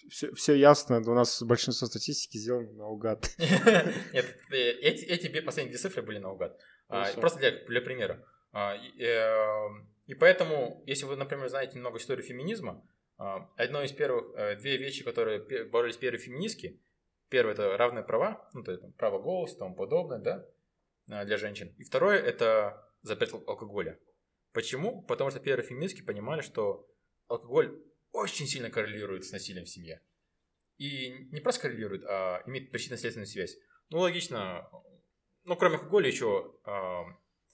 Все, все ясно, у нас большинство статистики сделано наугад. Нет, э, эти, последние две цифры были наугад. А. Просто для, примера. А, И, э, и поэтому, если вы, например, знаете немного истории феминизма, а, одно из первых, э, две вещи, которые боролись первые феминистки, первое это равные права, ну, то есть право голоса и тому подобное, да, для женщин. И второе это запрет ал- алкоголя. Почему? Потому что первые феминистки понимали, что алкоголь очень сильно коррелирует с насилием в семье. И не просто коррелирует, а имеет причинно-следственную связь. Ну, логично. Ну, кроме алкоголя еще а,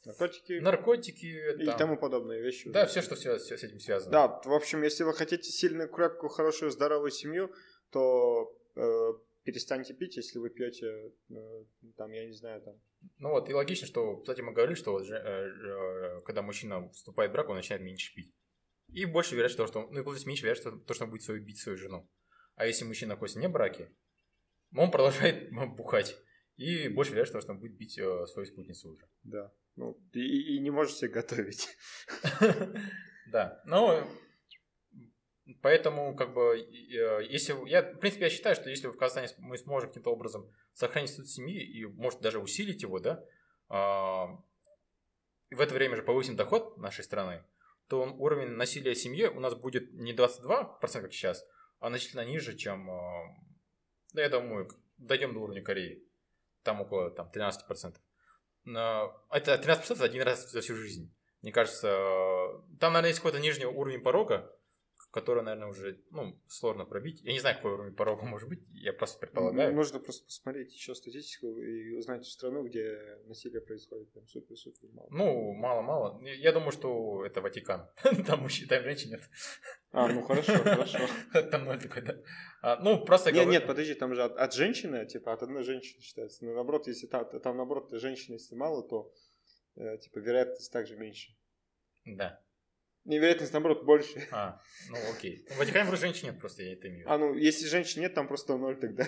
Наркотики наркотики. и там- тому подобные вещи. Да, все, что все, с этим связано. Да, в общем, если вы хотите сильную, крепкую, хорошую, здоровую семью, то э, перестаньте пить, если вы пьете, э, там, я не знаю, там. Ну вот, и логично, что, кстати, мы говорили, что вот э, э, когда мужчина вступает в брак, он начинает меньше пить. И больше вероятность того, что... Ну, и меньше вероятность того, что он будет свою, бить свою жену. А если мужчина находится не в браке, он продолжает бухать. И больше вероятность того, что он будет бить э, свою спутницу уже. Да. Ну, и, и- не можете готовить. Да, ну, поэтому, как бы, э, если, я, в принципе, я считаю, что если в Казахстане мы сможем каким-то образом сохранить институт семьи и, может, даже усилить его, да, а, и в это время же повысим доход нашей страны, то уровень насилия в семье у нас будет не 22%, как сейчас, а значительно ниже, чем, а, да, я думаю, дойдем до уровня Кореи. Там около там, 13%. Но это 13% один раз за всю жизнь. Мне кажется, э, там, наверное, есть какой-то нижний уровень порога, который, наверное, уже ну, сложно пробить. Я не знаю, какой уровень порога может быть, я просто предполагаю. Нужно просто посмотреть еще статистику и узнать страну, где насилие происходит прям супер-супер мало. Ну, мало-мало. Я думаю, что это Ватикан. Там мужчин, там женщин нет. А, ну хорошо, хорошо. Там ноль такой, да. А, Ну, просто... Нет, нет, подожди, там же от, женщины, типа от одной женщины считается. Но наоборот, если там, там наоборот женщины, если мало, то э, типа вероятность также меньше. Да. Не, вероятность наоборот больше. А, ну окей. В Ватикане просто женщин нет, просто я это имею. в виду. А ну, если женщин нет, там просто ноль тогда.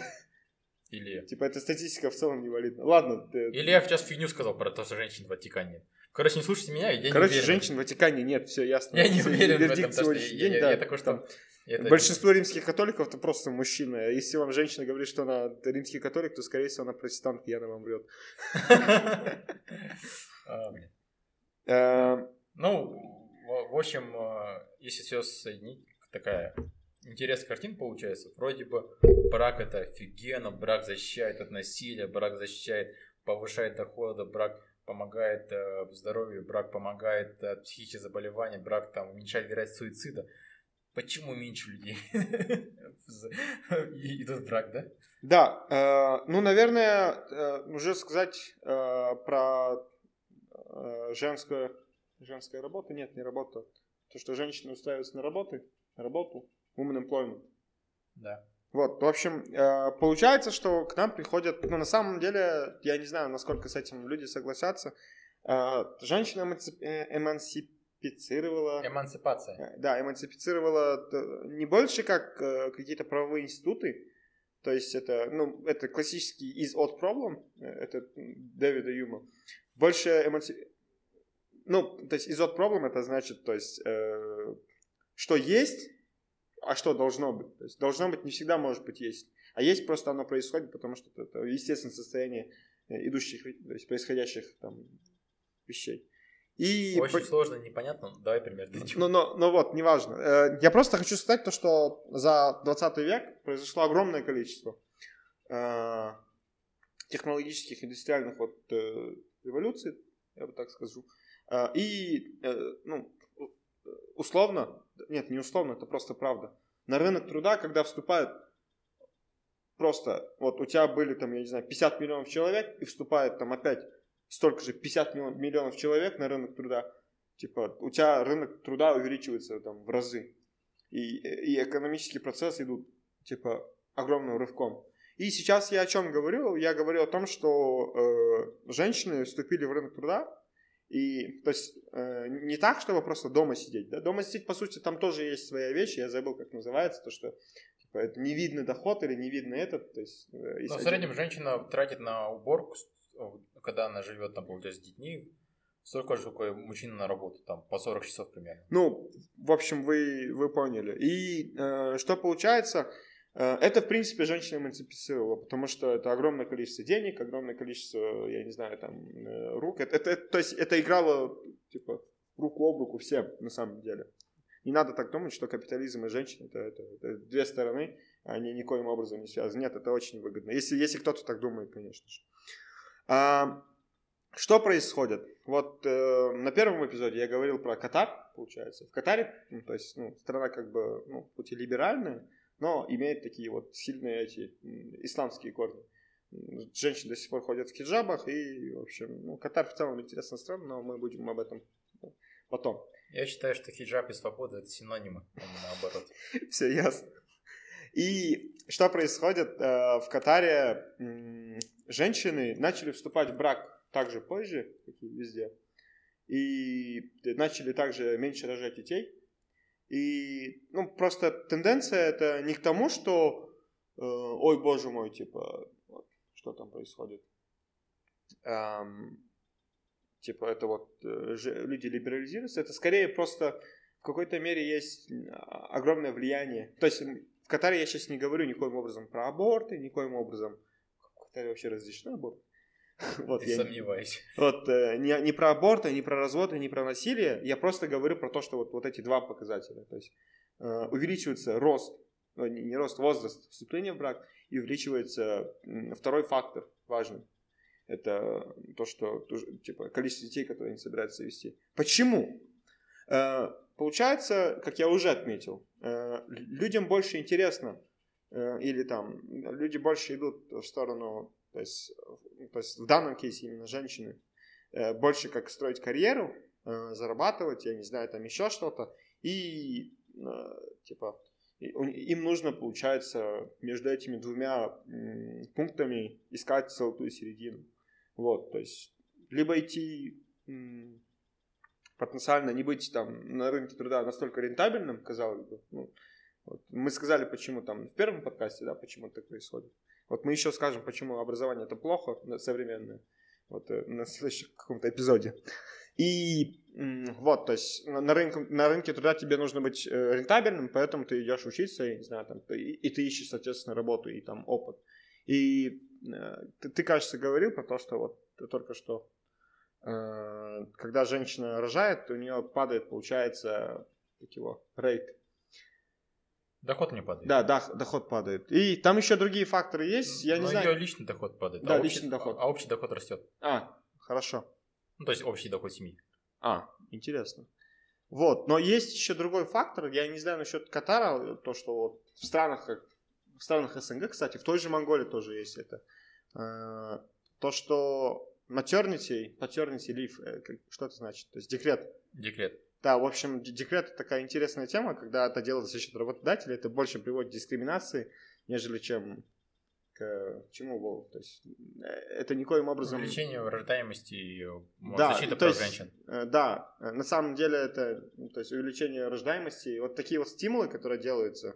Или... Типа эта статистика в целом не валидна. Ладно, ты- Или я сейчас фигню сказал про то, что женщин в Ватикане нет. Короче, не слушайте меня, я не Короче, уверен. женщин в Ватикане нет, все ясно. Я не уверен в этом, вердикт потому что я, день, я- да, я такой, что... там это- Большинство римских католиков это просто мужчина. Если вам женщина говорит, что она римский католик, то, скорее всего, она протестантка, и она вам врет. А, блин. Э, Ну, в, в общем, э, если все соединить, такая интересная картина получается. Вроде бы брак это офигенно, брак защищает от насилия, брак защищает, повышает доходы, брак помогает э, здоровью, брак помогает от психических заболеваний, брак там уменьшает вероятность суицида. Почему меньше людей идут в брак, да? Да, э, ну, наверное, э, уже сказать э, про э, женскую, женская работа, нет, не работа, то, что женщины устраиваются на работы, на работу, women employment. Да. Вот, в общем, э, получается, что к нам приходят, ну, на самом деле, я не знаю, насколько с этим люди согласятся, э, женщина э, эмансипицировала... Эмансипация. Да, эмансифицировала э, не больше как какие-то правовые институты, то есть это, ну, это классический is от э, это Дэвида Юма. Больше эманси... Ну, то есть is от problem это значит, то есть, э, что есть, а что должно быть. То есть должно быть не всегда может быть есть. А есть просто оно происходит, потому что это естественное состояние э, идущих, то есть происходящих там вещей. И Очень по- сложно, непонятно. Давай пример. ну, но, но вот, неважно. Э, Я просто хочу сказать то, что за 20 век произошло огромное количество э, технологических, индустриальных вот революций, я бы так скажу. Э, И, э, ну, условно, нет, не условно, это просто правда. На рынок труда, когда вступают просто, вот у тебя были там, я не знаю, 50 миллионов человек, и вступает там опять столько же, 50 миллион- миллионов человек на рынок труда, типа, у тебя рынок труда увеличивается там в разы. И, и экономические процессы идут, типа, огромным рывком. И сейчас я о чем говорю? Я говорю о том, что э, женщины вступили в рынок труда, и, то есть, э, не так, чтобы просто дома сидеть, да, дома сидеть, по сути, там тоже есть своя вещь, я забыл, как называется, то, что, типа, это невидный доход или невидный этот, то есть... э, Но в среднем женщина тратит на уборку, когда она живет там, получается, с детьми, Столько же, какой мужчина на работу, там, по 40 часов примерно. Ну, в общем, вы, вы поняли. И э, что получается? Э, это, в принципе, женщина эмансипировала, потому что это огромное количество денег, огромное количество, я не знаю, там, э, рук. Это, это, то есть это играло, типа, руку об руку всем, на самом деле. Не надо так думать, что капитализм и женщина это, это, это две стороны, они никоим образом не связаны. Нет, это очень выгодно. Если, если кто-то так думает, конечно же. А, что происходит? Вот э, на первом эпизоде я говорил про Катар, получается. В Катаре, ну, то есть ну, страна как бы, ну, хоть либеральная, но имеет такие вот сильные эти исламские корни. Женщины до сих пор ходят в хиджабах, и, в общем, ну, Катар в целом интересная страна, но мы будем об этом потом. Я считаю, что хиджаб и свобода это синонимы, а не наоборот. Все ясно. И что происходит? Э, в Катаре женщины начали вступать в брак также позже, как и везде. И начали также меньше рожать детей. И, ну, просто тенденция это не к тому, что, э, ой, боже мой, типа, вот, что там происходит. Эм, типа, это вот э, люди либерализируются. Это скорее просто в какой-то мере есть огромное влияние. То есть в Катаре я сейчас не говорю никоим образом про аборты, никоим образом... В Катаре вообще разрешено аборт? Вот, я сомневаюсь. Вот, э, не, не про аборты, не про разводы, не про насилие. Я просто говорю про то, что вот, вот эти два показателя. То есть э, увеличивается рост, ну, не, не рост, возраст вступления в брак, и увеличивается второй фактор важный. Это то, что типа, количество детей, которые они собираются вести. Почему? Э, получается, как я уже отметил, э, людям больше интересно, или там люди больше идут в сторону то есть, то есть в данном кейсе именно женщины э, больше как строить карьеру, э, зарабатывать, я не знаю, там еще что-то. И э, типа им нужно, получается, между этими двумя пунктами искать золотую середину. Вот, то есть, либо идти потенциально не быть там на рынке труда настолько рентабельным, казалось бы. Ну, вот. Мы сказали, почему там в первом подкасте, да, почему так происходит. Вот мы еще скажем, почему образование это плохо современное, вот э, на следующем каком-то эпизоде. И вот, то есть на рынке, на рынке труда тебе нужно быть э, рентабельным, поэтому ты идешь учиться, я не знаю, там, и, и ты ищешь, соответственно, работу и там опыт. И э, ты, ты, кажется, говорил про то, что вот только что, когда женщина рожает, у нее падает, получается, как его, рейд Доход не падает. Да, да, доход падает. И там еще другие факторы есть, я Но не знаю. ее личный доход падает. Да, а личный общий, доход. А общий доход растет. А, хорошо. Ну, то есть общий доход семьи. А, интересно. Вот, но есть еще другой фактор, я не знаю насчет Катара, то, что вот в странах, как в странах СНГ, кстати, в той же Монголии тоже есть это, э, то, что maternity, paternity leave, э, что это значит? То есть декрет. Декрет. Да, в общем, декрет это такая интересная тема, когда это делается за счет работодателя, это больше приводит к дискриминации, нежели чем к чему То есть э, это никоим образом... Увеличение рождаемости и да, защита прав женщин. Э, да, э, на самом деле это ну, то есть увеличение рождаемости, вот такие вот стимулы, которые делаются,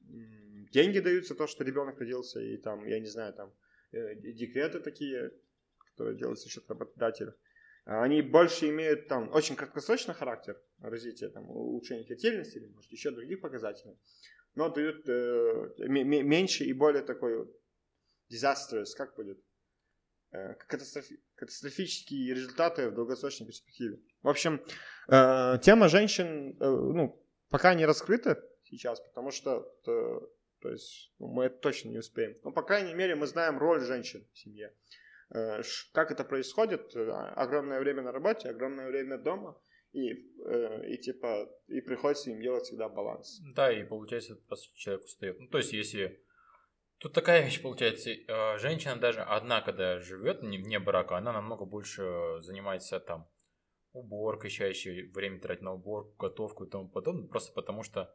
деньги даются, то, что ребенок родился, и там, я не знаю, там декреты такие, которые делаются за счет работодателя. Они больше имеют там очень краткосрочный характер развития, там, улучшения фертильности или, может, еще других показателей, но дают э, меньше и более такой вот disastrous, как будет, э, катастрофи катастрофические результаты в долгосрочной перспективе. В общем, э, тема женщин, э, ну, пока не раскрыта сейчас, потому что, э, то есть, ну, мы это точно не успеем. Но, по крайней мере, мы знаем роль женщин в семье. Э, как это происходит? Э, огромное время на работе, огромное время дома, и, э, и типа, и приходится им делать всегда баланс. Да, и получается, просто человек устает. Ну, то есть, если... Тут такая вещь получается, женщина даже одна, когда живет вне брака, она намного больше занимается там уборкой чаще, время тратить на уборку, готовку и тому подобное, просто потому что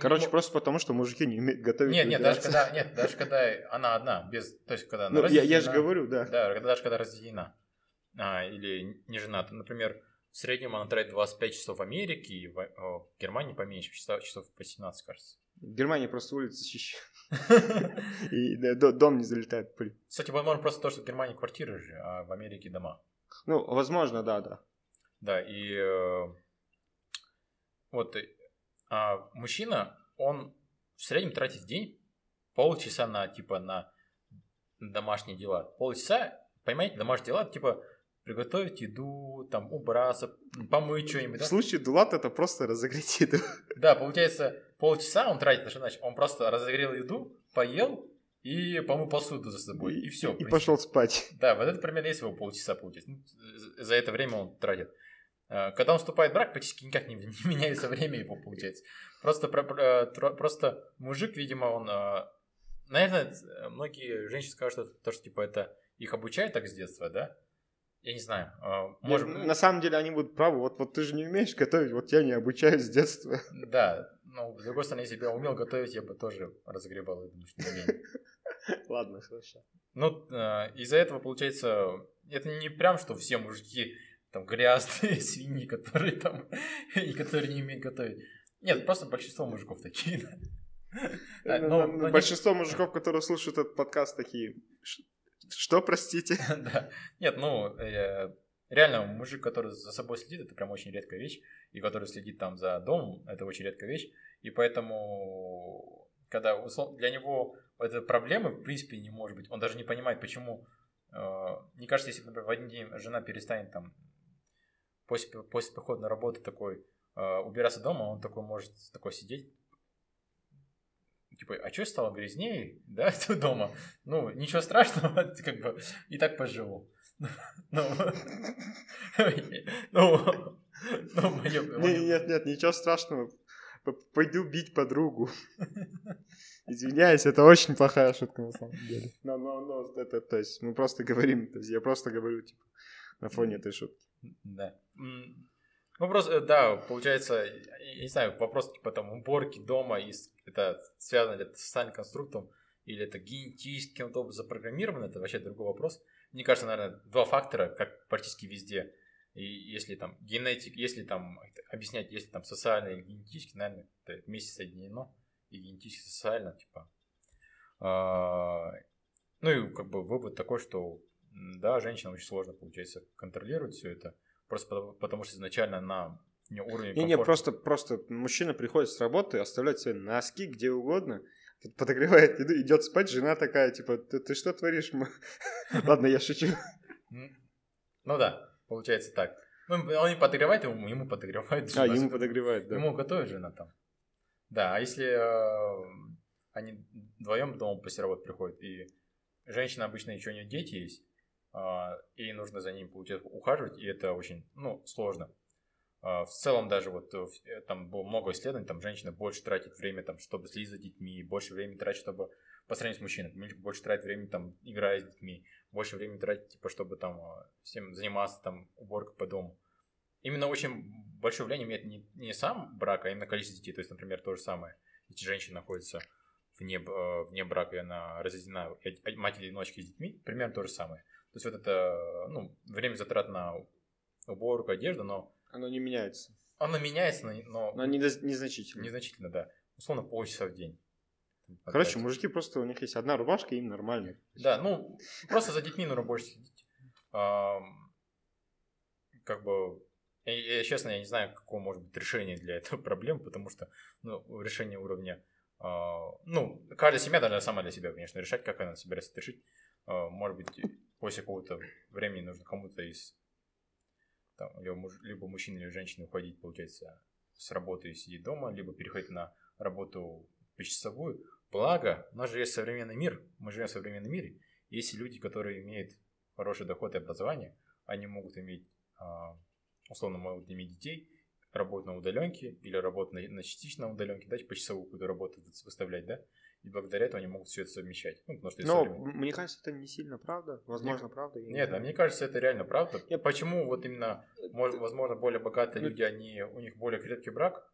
Короче, ну, просто потому, что мужики не умеют готовить. Нет, нет, даже когда, нет, даже когда она одна, без, то есть когда она ну, я, я же говорю, да. Да, даже когда разделена а, или не жената. Например, в среднем она тратит 25 часов в Америке, и в, в Германии поменьше, часов, часов по 17, кажется. В Германии просто улицы чище. И дом не залетает пыль. Кстати, возможно, просто то, что в Германии квартиры же, а в Америке дома. Ну, возможно, да, да. Да, и э, вот э, а мужчина, он в среднем тратит в день полчаса на, типа, на домашние дела. Полчаса, понимаете, домашние дела, типа, приготовить еду, там, убраться, помыть что-нибудь. В Да? случае Дулат это просто разогреть еду. да, получается, полчаса он тратит, на что значит? Он просто разогрел еду, поел и помыл посуду за собой, и, все. И пошел спать. Да, вот это примерно есть его полчаса получается. Ну, за это время он тратит. А, Когда он вступает в брак, практически никак не, не меняется время его, получается. Просто, про- про- тро- просто мужик, видимо, он... а, Наверное, многие женщины скажут, что то, что типа это их обучают так с детства, да? Я не знаю. Может, Может, на самом деле они будут правы. Вот, вот ты же не умеешь готовить, вот я не обучаюсь с детства. да. Но, с другой стороны, если бы я умел готовить, я бы тоже разогревал умение. Ладно, хорошо. Ну, э, из-за этого, получается, это не прям, что все мужики там грязные свиньи, которые там, и которые не умеют готовить. Нет, просто большинство мужиков такие. да. Ну, Но- ну, но Большинство мужиков, которые слушают этот подкаст, такие... «Ш- Что, простите? Да. Нет, ну, э, реально, мужик, который за собой следит, это прям очень редкая вещь. И который следит там за домом, это очень редкая вещь. И поэтому, когда для него этой проблемы, в принципе, не может быть. Он даже не понимает, почему... э, Мне кажется, если, например, в один день жена перестанет там после, после прихода на работу такой э, убираться дома, он такой может такой сидеть, типа, а что стало грязнее, да, дома? Ну, ничего страшного, как бы, и так поживу. Ну, ну, ну, Нет, нет, ничего страшного. Пойду бить подругу. Извиняюсь, это очень плохая шутка на самом деле. Но, но, но, это, то есть, мы просто говорим, то есть, я просто говорю, типа, на фоне этой шутки. Да. Ну, просто, э, да, получается, я не знаю, вопрос, типа, там, уборки дома, и это связано ли это с социальным конструктом, или это генетически каким-то образом запрограммировано, это вообще другой вопрос. Мне кажется, наверное, два фактора, как практически везде. И если там генетик, если там объяснять, если там социально или генетически, наверное, это вместе соединено, и генетически, социально, типа. А, Ну и как бы вывод такой, что да, женщинам очень сложно, получается, контролировать все это, просто потому, потому что изначально на не уровне Не, не, просто, просто мужчина приходит с работы, оставляет свои носки где угодно, под- подогревает еду, идет спать, жена такая, типа, ты, ты что творишь? м?» Ладно, я шучу. Ну да, получается так. Ну, он не подогревает, ему, ему подогревает. А, ему подогревает, да. Ему готовит жена там. Да, а если э, они вдвоем дома после работы приходят, и женщина обычно еще не дети есть, и нужно за ним, получается, ухаживать, и это очень, ну, сложно. А, В целом даже вот э, э, там было много исследований, там женщина больше тратит время, там, чтобы следить за детьми, больше времени тратит, чтобы по сравнению с мужчиной, больше тратит времени, там, играя с детьми, больше времени тратит, типа, чтобы там э, всем заниматься, там, уборкой по дому. Именно очень большое влияние имеет не, не сам брак, а именно количество детей. То есть, например, то же самое. Если женщина находится вне, э, вне брака, и она разъединена, и од- мать-одиночки с детьми, примерно то же самое. То есть, вот это, ну, время затрат на уборку, одежду, но Оно не меняется. оно меняется, но, но Но не, незначительно. незначительно, да. Условно, полчаса в день. Короче, мужики просто, у них есть одна рубашка, им нормально. Да, ну, просто за детьми нужно больше. Ам, Как бы, я, честно, я не знаю, какое может быть решение для этой проблемы, потому что, ну, решение уровня, а, ну, каждая семья должна сама для себя, конечно, решать, как она собирается решить. А, Может быть, после какого-то времени нужно кому-то из, там, либо, муж- либо мужчины, или женщины уходить, получается, с работы и сидеть дома, либо переходить на работу почасовую. Благо, у нас же есть современный мир, мы живем в современном мире. Есть люди, которые имеют хороший доход и образование, они могут иметь, а, условно, могут иметь детей, работать на удаленке или работать на, на частичной удаленке, да, типа часовую какую-то работу вы- выставлять, да, и благодаря этому они могут все это совмещать. Ну, потому что Но современно. мне кажется, это не сильно правда. Возможно, правда. я не Нет, а мне кажется, это реально правда. Нет. Почему вот именно, мож- возможно, более богатые Ну, люди, они, у них более крепкий брак?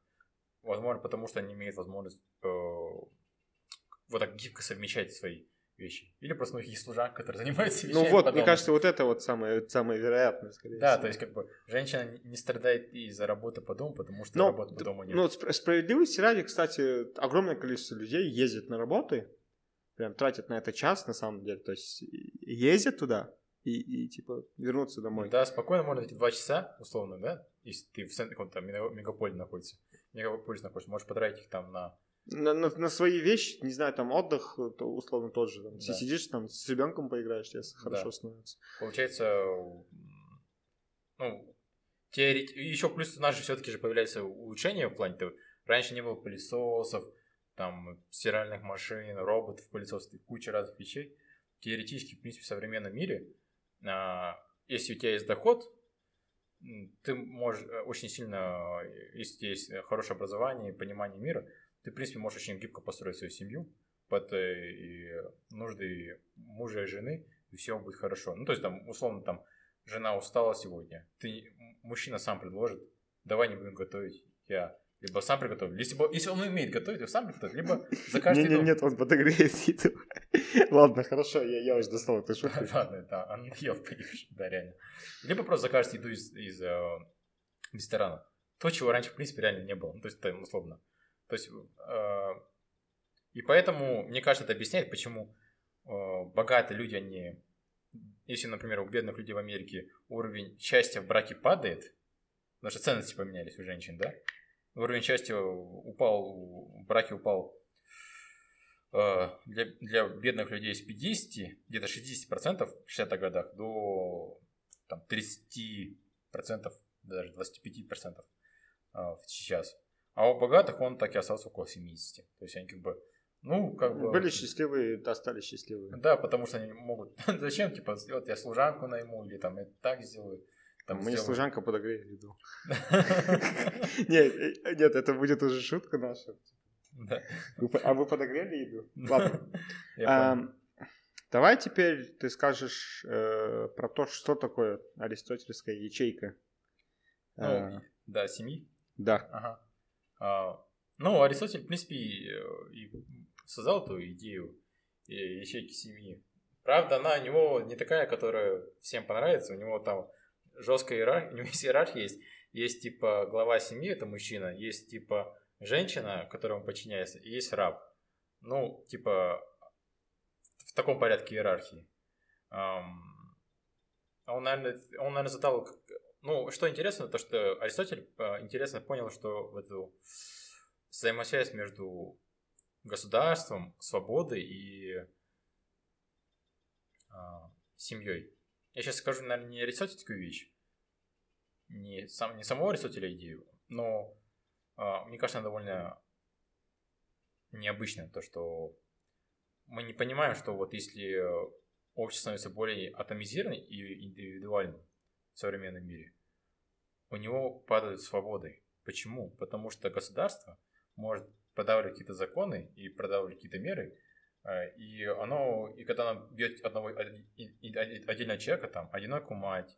Возможно, потому что они имеют возможность э, вот так гибко совмещать свои вещи. Или просто у них есть служанка, которая занимается вещами Ну вот, мне кажется, вот это вот самое, самое вероятное, скорее Да, всего. то есть как бы женщина не- страдает из-за работы по дому, потому что Но, работы по дому нет. ну, справедливости ради, кстати, огромное количество людей ездит на работы, прям тратят на это час, на самом деле, то есть ездят туда и, и типа вернуться домой. Да, спокойно можно эти два часа, условно, да, если ты в центре каком-то мегаполе находится, мегаполис находишься, можешь потратить их там на на, на, на свои вещи, не знаю, там отдых, то условно тот же. Там, да. Сидишь там с ребенком поиграешь, тебе хорошо да. становится. Получается, ну, теорет... еще плюс у нас же все-таки же появляется улучшение в плане того, раньше не было пылесосов, там, стиральных машин, роботов, пылесосов, куча разных вещей. Теоретически, в принципе, в современном мире, а, если у тебя есть доход, ты можешь э, очень сильно, если у тебя есть хорошее образование и понимание мира, ты, в принципе, можешь очень гибко построить свою семью под э, и нужды мужа и жены, и все будет хорошо. Ну, то есть, там, условно, там, жена устала сегодня, ты, мужчина сам предложит, давай не будем готовить, я либо сам приготовлю. Если, если он умеет готовить, то сам приготовит, либо закажет еду. Нет, нет, он подогреет еду. Ладно, хорошо, я, я уже достал эту шутку. Ладно, да, он ел да, реально. Либо просто закажет еду из, из э, ресторана. То, чего раньше, в принципе, реально не было. Ну, то есть, это условно. То есть, э, и поэтому, мне кажется, это объясняет, почему э, богатые люди, они, если, например, у бедных людей в Америке уровень счастья в браке падает, потому что ценности поменялись у женщин, да, уровень счастья упал, в браке упал э, для, для бедных людей с 50, где-то 60% в 60-х годах до там, 30%, даже 25% э, сейчас. А у богатых он так и остался около 70. То есть они как бы, ну, как бы... Были счастливые, остались счастливые. Да, потому что они могут... Зачем, типа, сделать я служанку найму или там я так сделаю. Там Мне сделаю... служанка подогреет еду. Нет, э, нет, это будет уже шутка наша. А вы подогрели еду? Ладно. Давай теперь ты скажешь э, про то, что такое аристотельская ячейка. Ну, да, семьи? Да. А, ну, Аристотель, в принципе, и создал эту идею ячейки семьи. Правда, она у него не такая, которая всем понравится. У него там жесткая иерархия, у него есть иерархия есть. Есть типа глава семьи, это мужчина, есть типа женщина, которой он подчиняется, и есть раб. Ну, типа, в таком порядке иерархии. Он, наверное, он, наверное, задал ну, что интересно, то что Аристотель э, интересно понял, что в эту взаимосвязь между государством, свободой и а, семьей. Я сейчас скажу, наверное, не аристотельскую вещь, не, сам, не самого Аристотеля идею, но а, мне кажется, она довольно необычная, то, что мы не понимаем, что вот если общество становится более атомизированным и индивидуальным в современном мире, у него падают свободы. Почему? Потому что государство может продавливать какие-то законы и продавливать какие-то меры, э, и оно, и когда оно бьет одного отдельного человека, там, одинокую мать,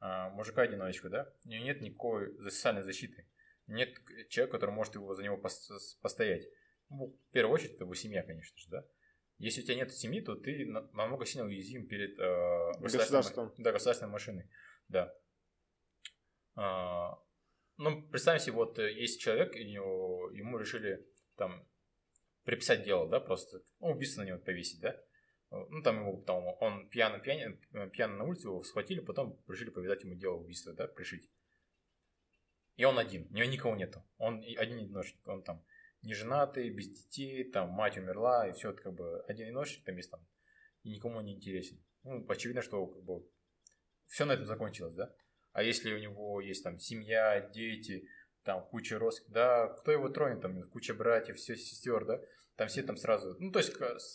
э, мужика-одиночку, да, у него нет никакой социальной защиты. Нет человека, который может его, за него постоять. Ну, в первую очередь, это его семья, конечно же, да. Если у тебя нет семьи, то ты намного сильно уязвим перед э, государственной, да, государственной машиной. Да. А, ну, представим себе, вот э, есть человек, и ему решили там приписать дело, да, просто, ну, убийство на него повесить, да. Ну, там ему, там, он пьяный, пьяный, э, пьяный на улице, его схватили, потом решили повязать ему дело убийства, да, пришить. И он один, у него никого нету. Он один одиночник, он там не женатый, без детей, там мать умерла, и все, это как бы один одиночник там есть там, и никому не интересен. Ну, очевидно, что как бы все на этом закончилось, да. А если у него есть там семья, дети, там куча родственников, да, кто его тронет, там куча братьев, все сестер, да, там все там сразу, ну, то есть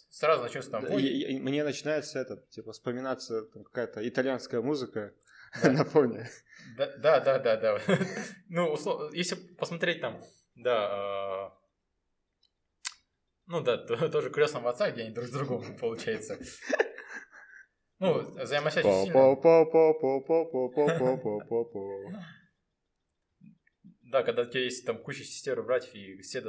сразу начнется там бой. И, и, мне начинается этот, типа, вспоминаться там, какая-то итальянская музыка да. на фоне. Да, да, да, да, да. ну, если посмотреть там, да, а, ну да, тоже крестного отца, где они друг с другом, получается. Ну, взаимосвязь сильная. Да, когда у тебя есть там куча сестер и братьев, и все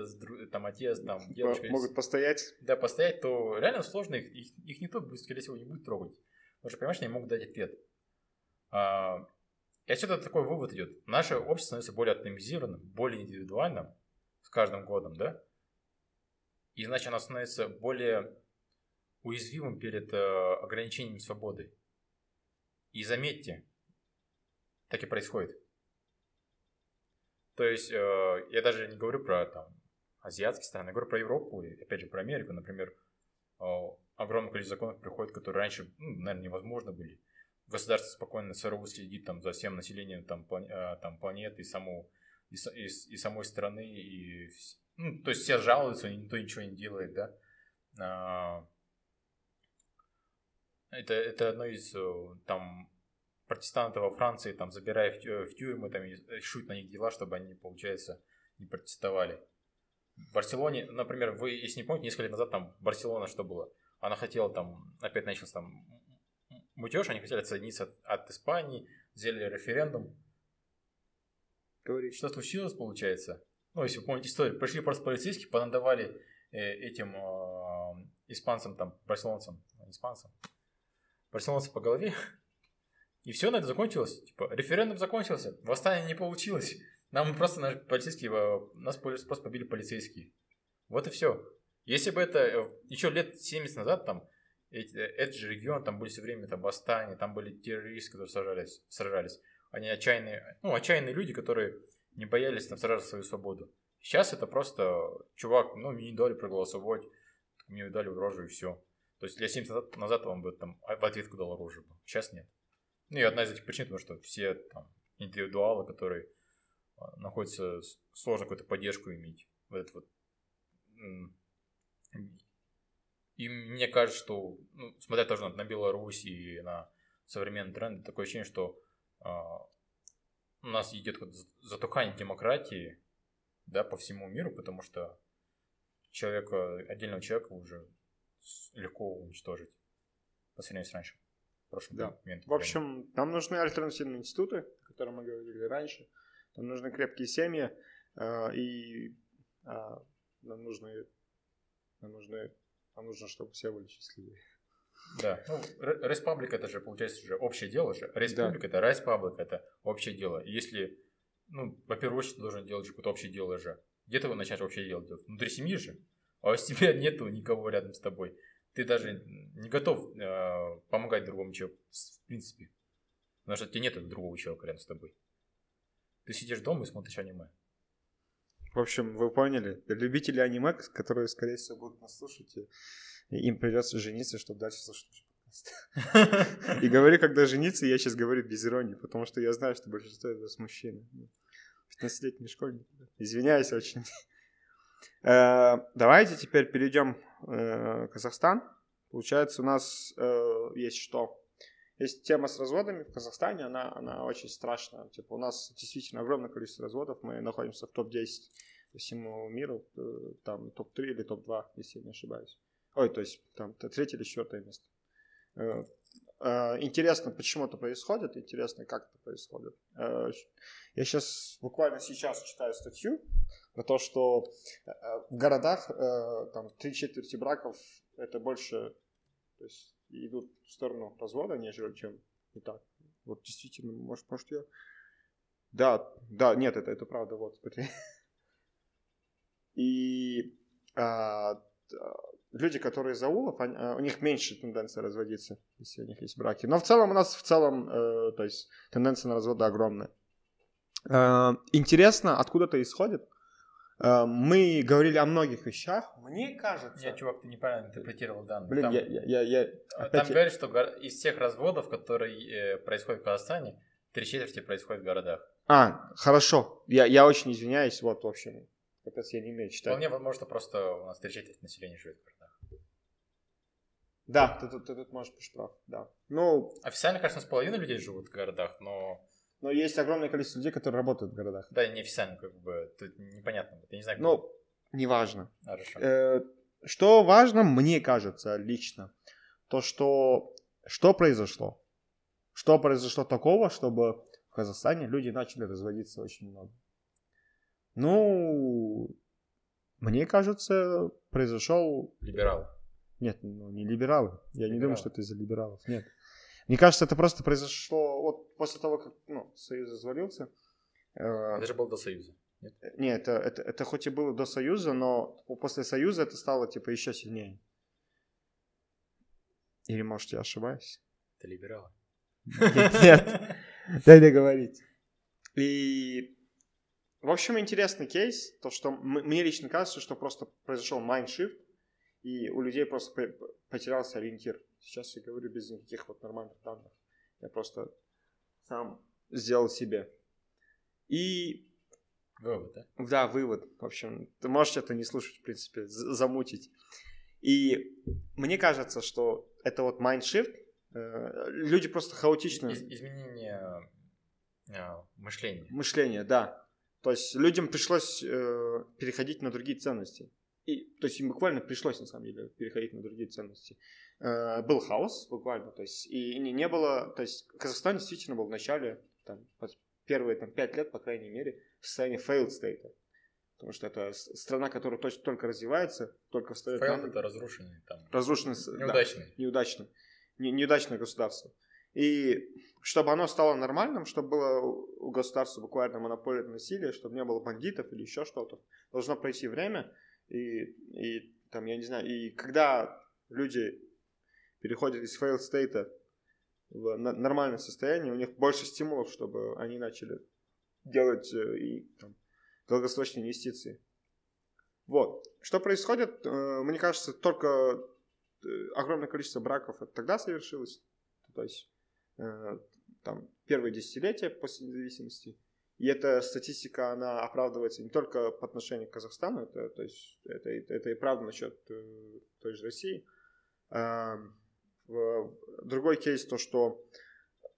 там отец, там девочка. Могут постоять. Да, постоять, то реально сложно, их, их, их никто, скорее всего, не будет трогать. Потому что, понимаешь, они могут дать ответ. А, и отсюда такой вывод идет. Наше общество становится более атомизированным, более индивидуальным с каждым годом, да? И значит, оно становится более уязвимым перед э, ограничением свободы. И заметьте, так и происходит. То есть, э, я даже не говорю про там, азиатские страны, я говорю про Европу и, опять же, про Америку, например, э, огромное количество законов приходит, которые раньше, ну, наверное, невозможно были. Государство спокойно СРУ следит там, за всем населением там, плане, э, там, планеты и, саму, и, и, и самой страны. И, ну, то есть все жалуются, никто ничего не делает, да. Это, это одно из там протестантов во Франции, там, забирая в, в тюрьмы, там, решают на них дела, чтобы они, получается, не протестовали. В Барселоне, например, вы, если не помните, несколько лет назад там Барселона что было? Она хотела там, опять начался там мутеж, они хотели отсоединиться от, от Испании, сделали референдум. Говорит. Что случилось, получается? Ну, если вы помните историю, пришли просто полицейские, понадавали э, этим э, испанцам, там, барселонцам, испанцам, барселонцам по голове, и все на это закончилось. Типа, референдум закончился, восстание не получилось. Нам просто наши полицейские, нас просто побили полицейские. Вот и все. Если бы это э, еще лет 70 назад, там, эти, э, этот же регион, там были все время там восстания, там были террористы, которые сражались, сражались. Они отчаянные, ну, отчаянные люди, которые не боялись там сражаться за свою свободу. Сейчас это просто, чувак, ну, мне не дали проголосовать, мне дали рожу и все. То есть лет 70 назад он бы там в ответку дал оружие. Сейчас нет. Ну и одна из этих причин, потому что все там индивидуалы, которые а, находятся, сложно какую-то поддержку иметь. Вот это вот. И мне кажется, что, ну, смотря тоже на Беларусь и на современный тренд, такое ощущение, что а, у нас идет затухание демократии, да, по всему миру, потому что человека, отдельного человека уже легко уничтожить по сравнению с раньше прошлом да. момент. В общем, нам нужны альтернативные институты, о которых мы говорили раньше. Нам нужны крепкие семьи, э, и э, нам нужны, нам нужны, нам нужно, чтобы все были счастливы. Да, ну, республика это же, получается, уже общее дело же. Республика да. это республика, это общее дело. Если, ну, во первую очередь, ты должен делать какое-то общее дело же. Где ты начинаешь общее дело делать? Внутри семьи же. А у тебя нету никого рядом с тобой ты даже не готов э, помогать другому человеку, в принципе. Потому что тебе нет другого человека рядом с тобой. Ты сидишь дома и смотришь аниме. В общем, вы поняли, любители аниме, которые, скорее всего, будут нас слушать, им придется жениться, чтобы дальше слушать. И говорю, когда жениться, я сейчас говорю без иронии, потому что я знаю, что большинство из вас мужчины. 15-летний школьник. Извиняюсь очень. Э, давайте теперь перейдем э, Казахстан. Получается, у нас э, есть что? Есть тема с разводами в Казахстане, она, она очень страшная. Типа у нас действительно огромное количество разводов, мы находимся в топ-10 по всему миру, там топ-3 или топ-2, если я не ошибаюсь. Ой, то есть там третье или четвертое место. Интересно, почему это происходит, интересно, как это происходит. Я сейчас, буквально сейчас читаю статью на то, что э, в городах э, там три четверти браков это больше то есть, идут в сторону развода, нежели чем не так. Вот действительно, может, может я... Да, да, нет, это, это правда, вот, смотри. И а, люди, которые из аулов, они, а, у них меньше тенденция разводиться, если у них есть браки. Но в целом у нас в целом, э, то есть тенденция на разводы огромная. Э, интересно, откуда это исходит? Э, мы говорили о многих вещах. Мне кажется... Нет, чувак, ты неправильно интерпретировал данные. Блин, там, я, я, я, опять... Там говорят, что из всех разводов, которые э, происходят в Казахстане, три четверти происходят в городах. А, хорошо. Я, я очень извиняюсь, вот, в общем, капец, я не умею читать. Вполне возможно, просто у нас три четверти населения живет в. Да, ты, ты, ты, тут можешь быть прав, да. Ну... Официально, конечно, с половиной людей живут в городах, но но есть огромное количество людей, которые работают в городах. Да, неофициально, как бы, тут непонятно. Я не знаю, Ну, неважно. Хорошо. Э, что важно, мне кажется, лично, то, что, что произошло? Что произошло такого, чтобы в Казахстане люди начали разводиться очень много? Ну, мне кажется, произошел... Либерал. Нет, ну не либералы. Я либералы. не думаю, что это из-за либералов. Нет. Мне кажется, это просто произошло вот после того, как ну, Союз развалился. Э, это же было до Союза. Нет, Нет это, это, это хоть и было до Союза, но после Союза это стало типа еще сильнее. Или, может, я ошибаюсь? Это либералы. Нет, дай договорить. И, в общем, интересный кейс, то, что мне лично кажется, что просто произошел майндшифт, и у людей просто потерялся ориентир. Сейчас я говорю без никаких вот нормальных данных. Я просто сам сделал себе. И... Вывод, да? Да, вывод. В общем, ты можешь это не слушать, в принципе, замутить. И мне кажется, что это вот майндшифт, э, люди просто хаотично... Из, изменение э, мышления. Мышление, да. То есть людям пришлось э, переходить на другие ценности. И, то есть им буквально пришлось, на самом деле, переходить на другие ценности. Э, был хаос буквально, то есть и не, не было, то есть Казахстан действительно был в начале, там, первые там, пять лет, по крайней мере, в состоянии failed state. Потому что это страна, которая точно только развивается, только встает Failed на... это разрушенный там. Разрушенный. Неудачный. Да, неудачный. Не, неудачное государство. И чтобы оно стало нормальным, чтобы было у государства буквально монополия на насилие, чтобы не было бандитов или еще что-то, должно пройти время. И, и там, я не знаю, и когда люди переходят из failed state в нормальное состояние, у них больше стимулов, чтобы они начали делать э, и там, долгосрочные инвестиции. Вот. Что происходит, э, мне кажется, только э, огромное количество браков тогда совершилось, то есть там первые десятилетия после независимости. И эта статистика, она оправдывается не только по отношению к Казахстану, это, то есть это, это и правда насчет той же России. Другой кейс то, что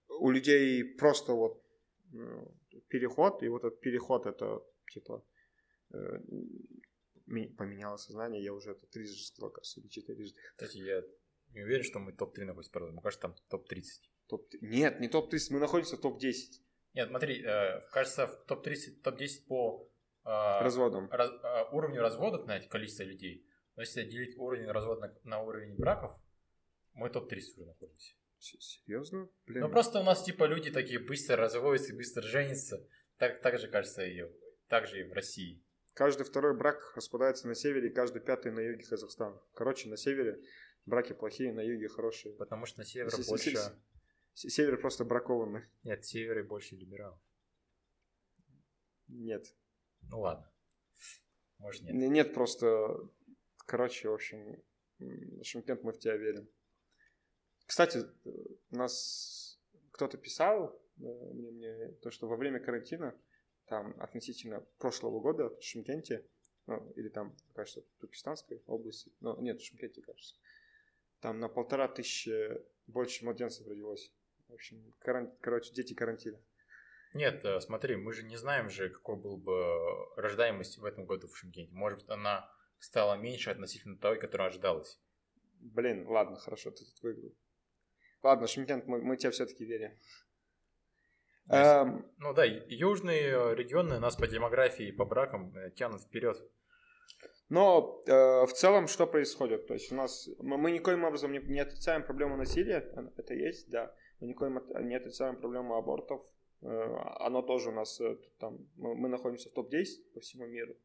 у людей просто вот ну, переход, и вот этот переход это типа э, поменяло сознание, я уже это трижды сказал, кажется, или четырежды. Кстати, я не уверен, что мы топ-3 находимся, правда, мне кажется, там топ-30. Топ Нет, не топ-30, мы находимся в топ-10. Нет, смотри, э, кажется, в топ-30, топ-10 по э, разводам. Раз, э, уровню разводов, знаете, количество людей. Но если делить уровень развода на, на уровень браков, мы топ-30 уже находимся. Серьезно? Блин. Ну просто у нас типа люди такие быстро разводятся, быстро женятся. Так, так же кажется и, так же и в России. Каждый второй брак распадается на севере, каждый пятый на юге Казахстана. Короче, на севере браки плохие, на юге хорошие. Потому что на севере с- больше... С- север просто бракованный. Нет, севере больше либералов. Нет. Ну ладно. Может нет. Нет, просто... Короче, в общем, Шимкент, мы в тебя верим. Кстати, у нас кто-то писал э, мне, мне то, что во время карантина, там относительно прошлого года в Шимкенте, ну, или там, кажется, в Туркестанской области, ну, нет, в Шимкенте, кажется, там на полтора тысячи больше младенцев родилось. В общем, каран... короче, дети карантина. Нет, э, смотри, мы же не знаем же, какой был бы рождаемость в этом году в Шимкенте. Может быть, она стала меньше относительно той, которая ожидалась. Блин, ладно, хорошо, ты тут выиграл. Ладно, Шимкент, мы, мы тебе все-таки верим. Эм... Ну да, южные э, регионы нас по демографии и по бракам э, тянут вперед. Но э, в целом что происходит? То есть у нас мы, мы никоим образом не, не отрицаем проблему насилия, это есть, да. Мы никоим не отрицаем проблему абортов. Э, оно тоже у нас э, там мы, находимся в топ-10 по всему миру.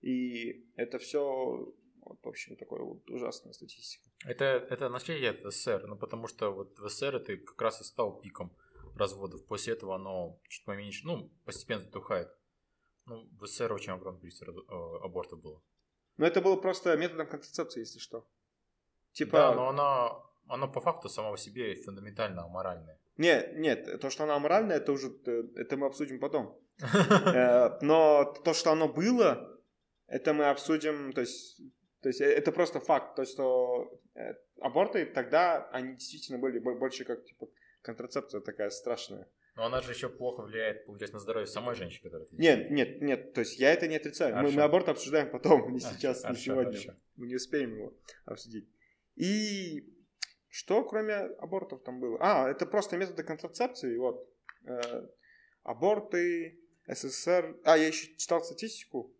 И это все вот, в общем, такая вот ужасная статистика. Это, это наследие от СССР, ну, потому что вот в СССР это как раз и стал пиком разводов. После этого оно чуть поменьше, ну, постепенно затухает. Ну, в СССР очень огромное количество э, абортов было. Но это было просто методом контрацепции, если что. Типа... Да, но оно, оно по факту само по себе фундаментально аморальное. Нет, нет, то, что оно аморальное, это уже, э, это мы обсудим потом. Э, но то, что оно было, это мы обсудим, то есть то есть э, это просто факт, то, что аборты тогда, они действительно были больше как типа контрацепция такая страшная. Но она же еще плохо влияет, получается, на здоровье самой женщины, которая Нет, нет, нет, то есть я это не отрицаю. Мы, мы аборт обсуждаем потом, не сейчас, хорошо, не сегодня. Хорошо. Мы не успеем его обсудить. И что кроме абортов там было? А, это просто методы контрацепции, вот. Э, аборты, СССР. А, я еще читал статистику.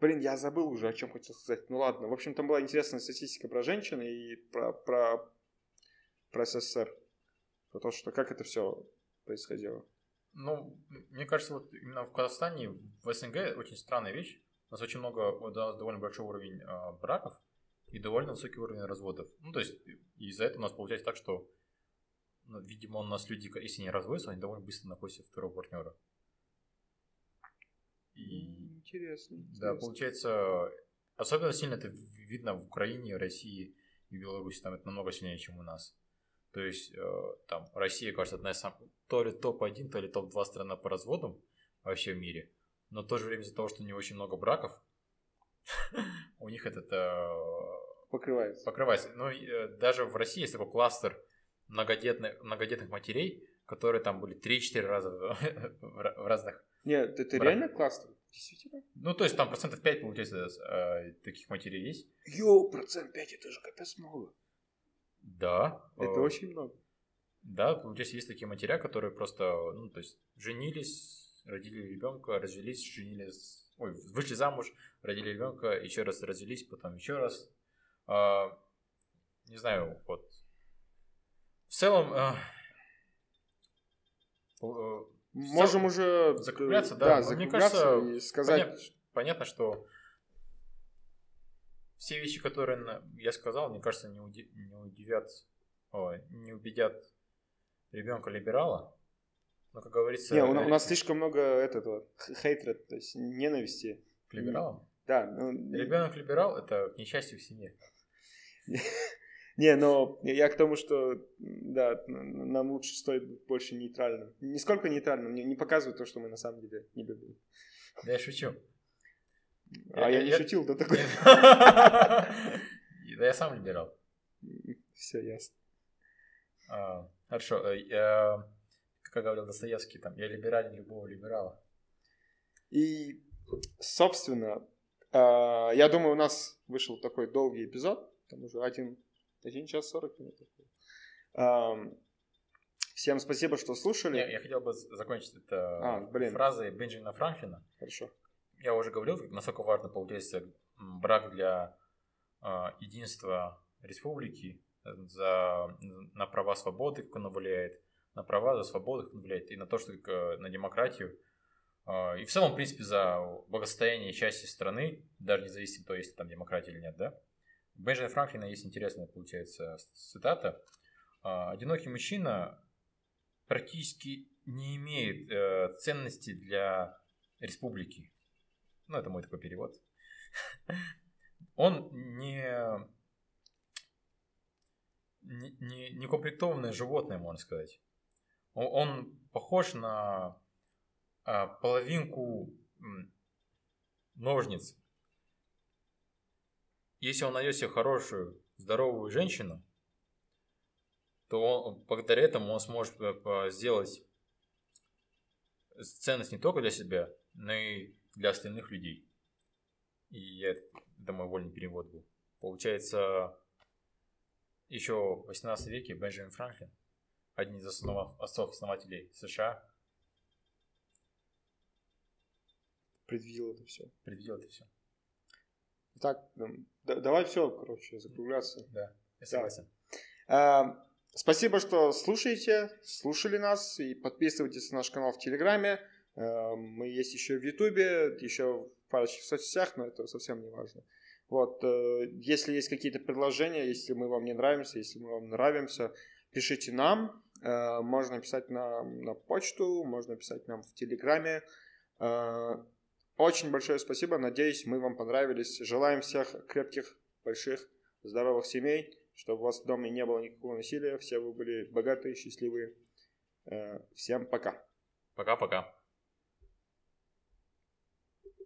Блин, я забыл уже, о чем хотел сказать. Ну ладно. В общем, там была интересная статистика про женщин и про, про, про СССР. Про то, что как это все происходило. Ну, мне кажется, вот именно в Казахстане, в СНГ очень странная вещь. У нас очень много, у нас довольно большой уровень э, браков и довольно высокий уровень разводов. Ну, то есть из-за этого у нас получается так, что ну, видимо, у нас люди, если не разводятся, они довольно быстро находят второго партнера. И... Интересно. Да, интересно. получается, особенно сильно это видно в Украине, России и Беларуси, там это намного сильнее, чем у нас. То есть, э, там, Россия, кажется, одна из самых, то ли топ-1, то ли топ-2 страна по разводам вообще в мире. Но в то же время из-за того, что у них очень много браков, у них это э, покрывается. Покрывается. Ну, э, даже в России есть такой кластер многодетных, многодетных матерей, которые там были 3-4 раза в разных... Нет, это реально кластер? Действительно? Ну, то есть там процентов 5, получается, таких матерей есть. Йоу, процент 5, это же капец много. Да. Это э, очень много. Да, здесь есть такие матеря, которые просто, ну, то есть, женились, родили ребенка, развелись, женились, ой, вышли замуж, родили ребенка, еще раз развелись, потом еще раз. А, не знаю, вот. В целом, а, можем целом, уже закругляться, да. да закругляться Мне кажется, и сказать. Понятно, понятно, что все вещи, которые я сказал, мне кажется, не, уди, не удивят, о, не убедят ребенка либерала. Но, как говорится... Не, у, у нас слишком много этого хейтера, то есть ненависти. К либералам? Да. Ну, Ребенок либерал – это несчастье в семье. Не, но я к тому, что, да, нам лучше стоит быть больше нейтральным. Не сколько нейтральным, не, не показывать то, что мы на самом деле не любим. Да я шучу. А я, я не я... шутил до такой. Да я сам либерал. Все ясно. А, хорошо. Э, я, как говорил Достоевский, там, я либерален любого либерала. И, собственно, а, я думаю, у нас вышел такой долгий эпизод. Там уже один, один час сорок минут. Всем спасибо, что слушали. Я, я хотел бы закончить это а, блин. фразой Бенджамина Франклина. Хорошо я уже говорил, насколько важно получается брак для э, единства республики, э, за, на права свободы, как он влияет, на права за свободу, как он влияет, и на то, что э, на демократию. Э, и в целом, в принципе, за благосостояние части страны, даже независимо того, есть там демократия или нет, да. Бенджамина Франклина есть интересная, получается, цитата. «Одинокий мужчина практически не имеет э, ценности для республики. Ну, это мой такой перевод. Он не, не, не комплектованное животное, можно сказать. Он, он похож на а, половинку ножниц. Если он найдет себе хорошую, здоровую женщину, то он, благодаря этому он сможет э, сделать ценность не только для себя, но и для остальных людей. И я, это мой вольный перевод был. Получается, еще в 18 веке Бенджамин Франклин, один из основ, отцов-основателей США, предвидел это все. Предвидел это все. Так, да, давай все, короче, закругляться. Да, я согласен. А, спасибо, что слушаете, слушали нас и подписывайтесь на наш канал в Телеграме. Эм, мы есть еще в Ютубе, еще в парочке соцсетях, но это совсем не важно. Вот, э, если есть какие-то предложения, если мы вам не нравимся, если мы вам нравимся, пишите нам. Э, можно писать на, на почту, можно писать нам в Телеграме. Э, очень большое спасибо. Надеюсь, мы вам понравились. Желаем всех крепких, больших, здоровых семей, чтобы у вас в доме не было никакого насилия, все вы были богатые, счастливые. Всем пока. Пока-пока.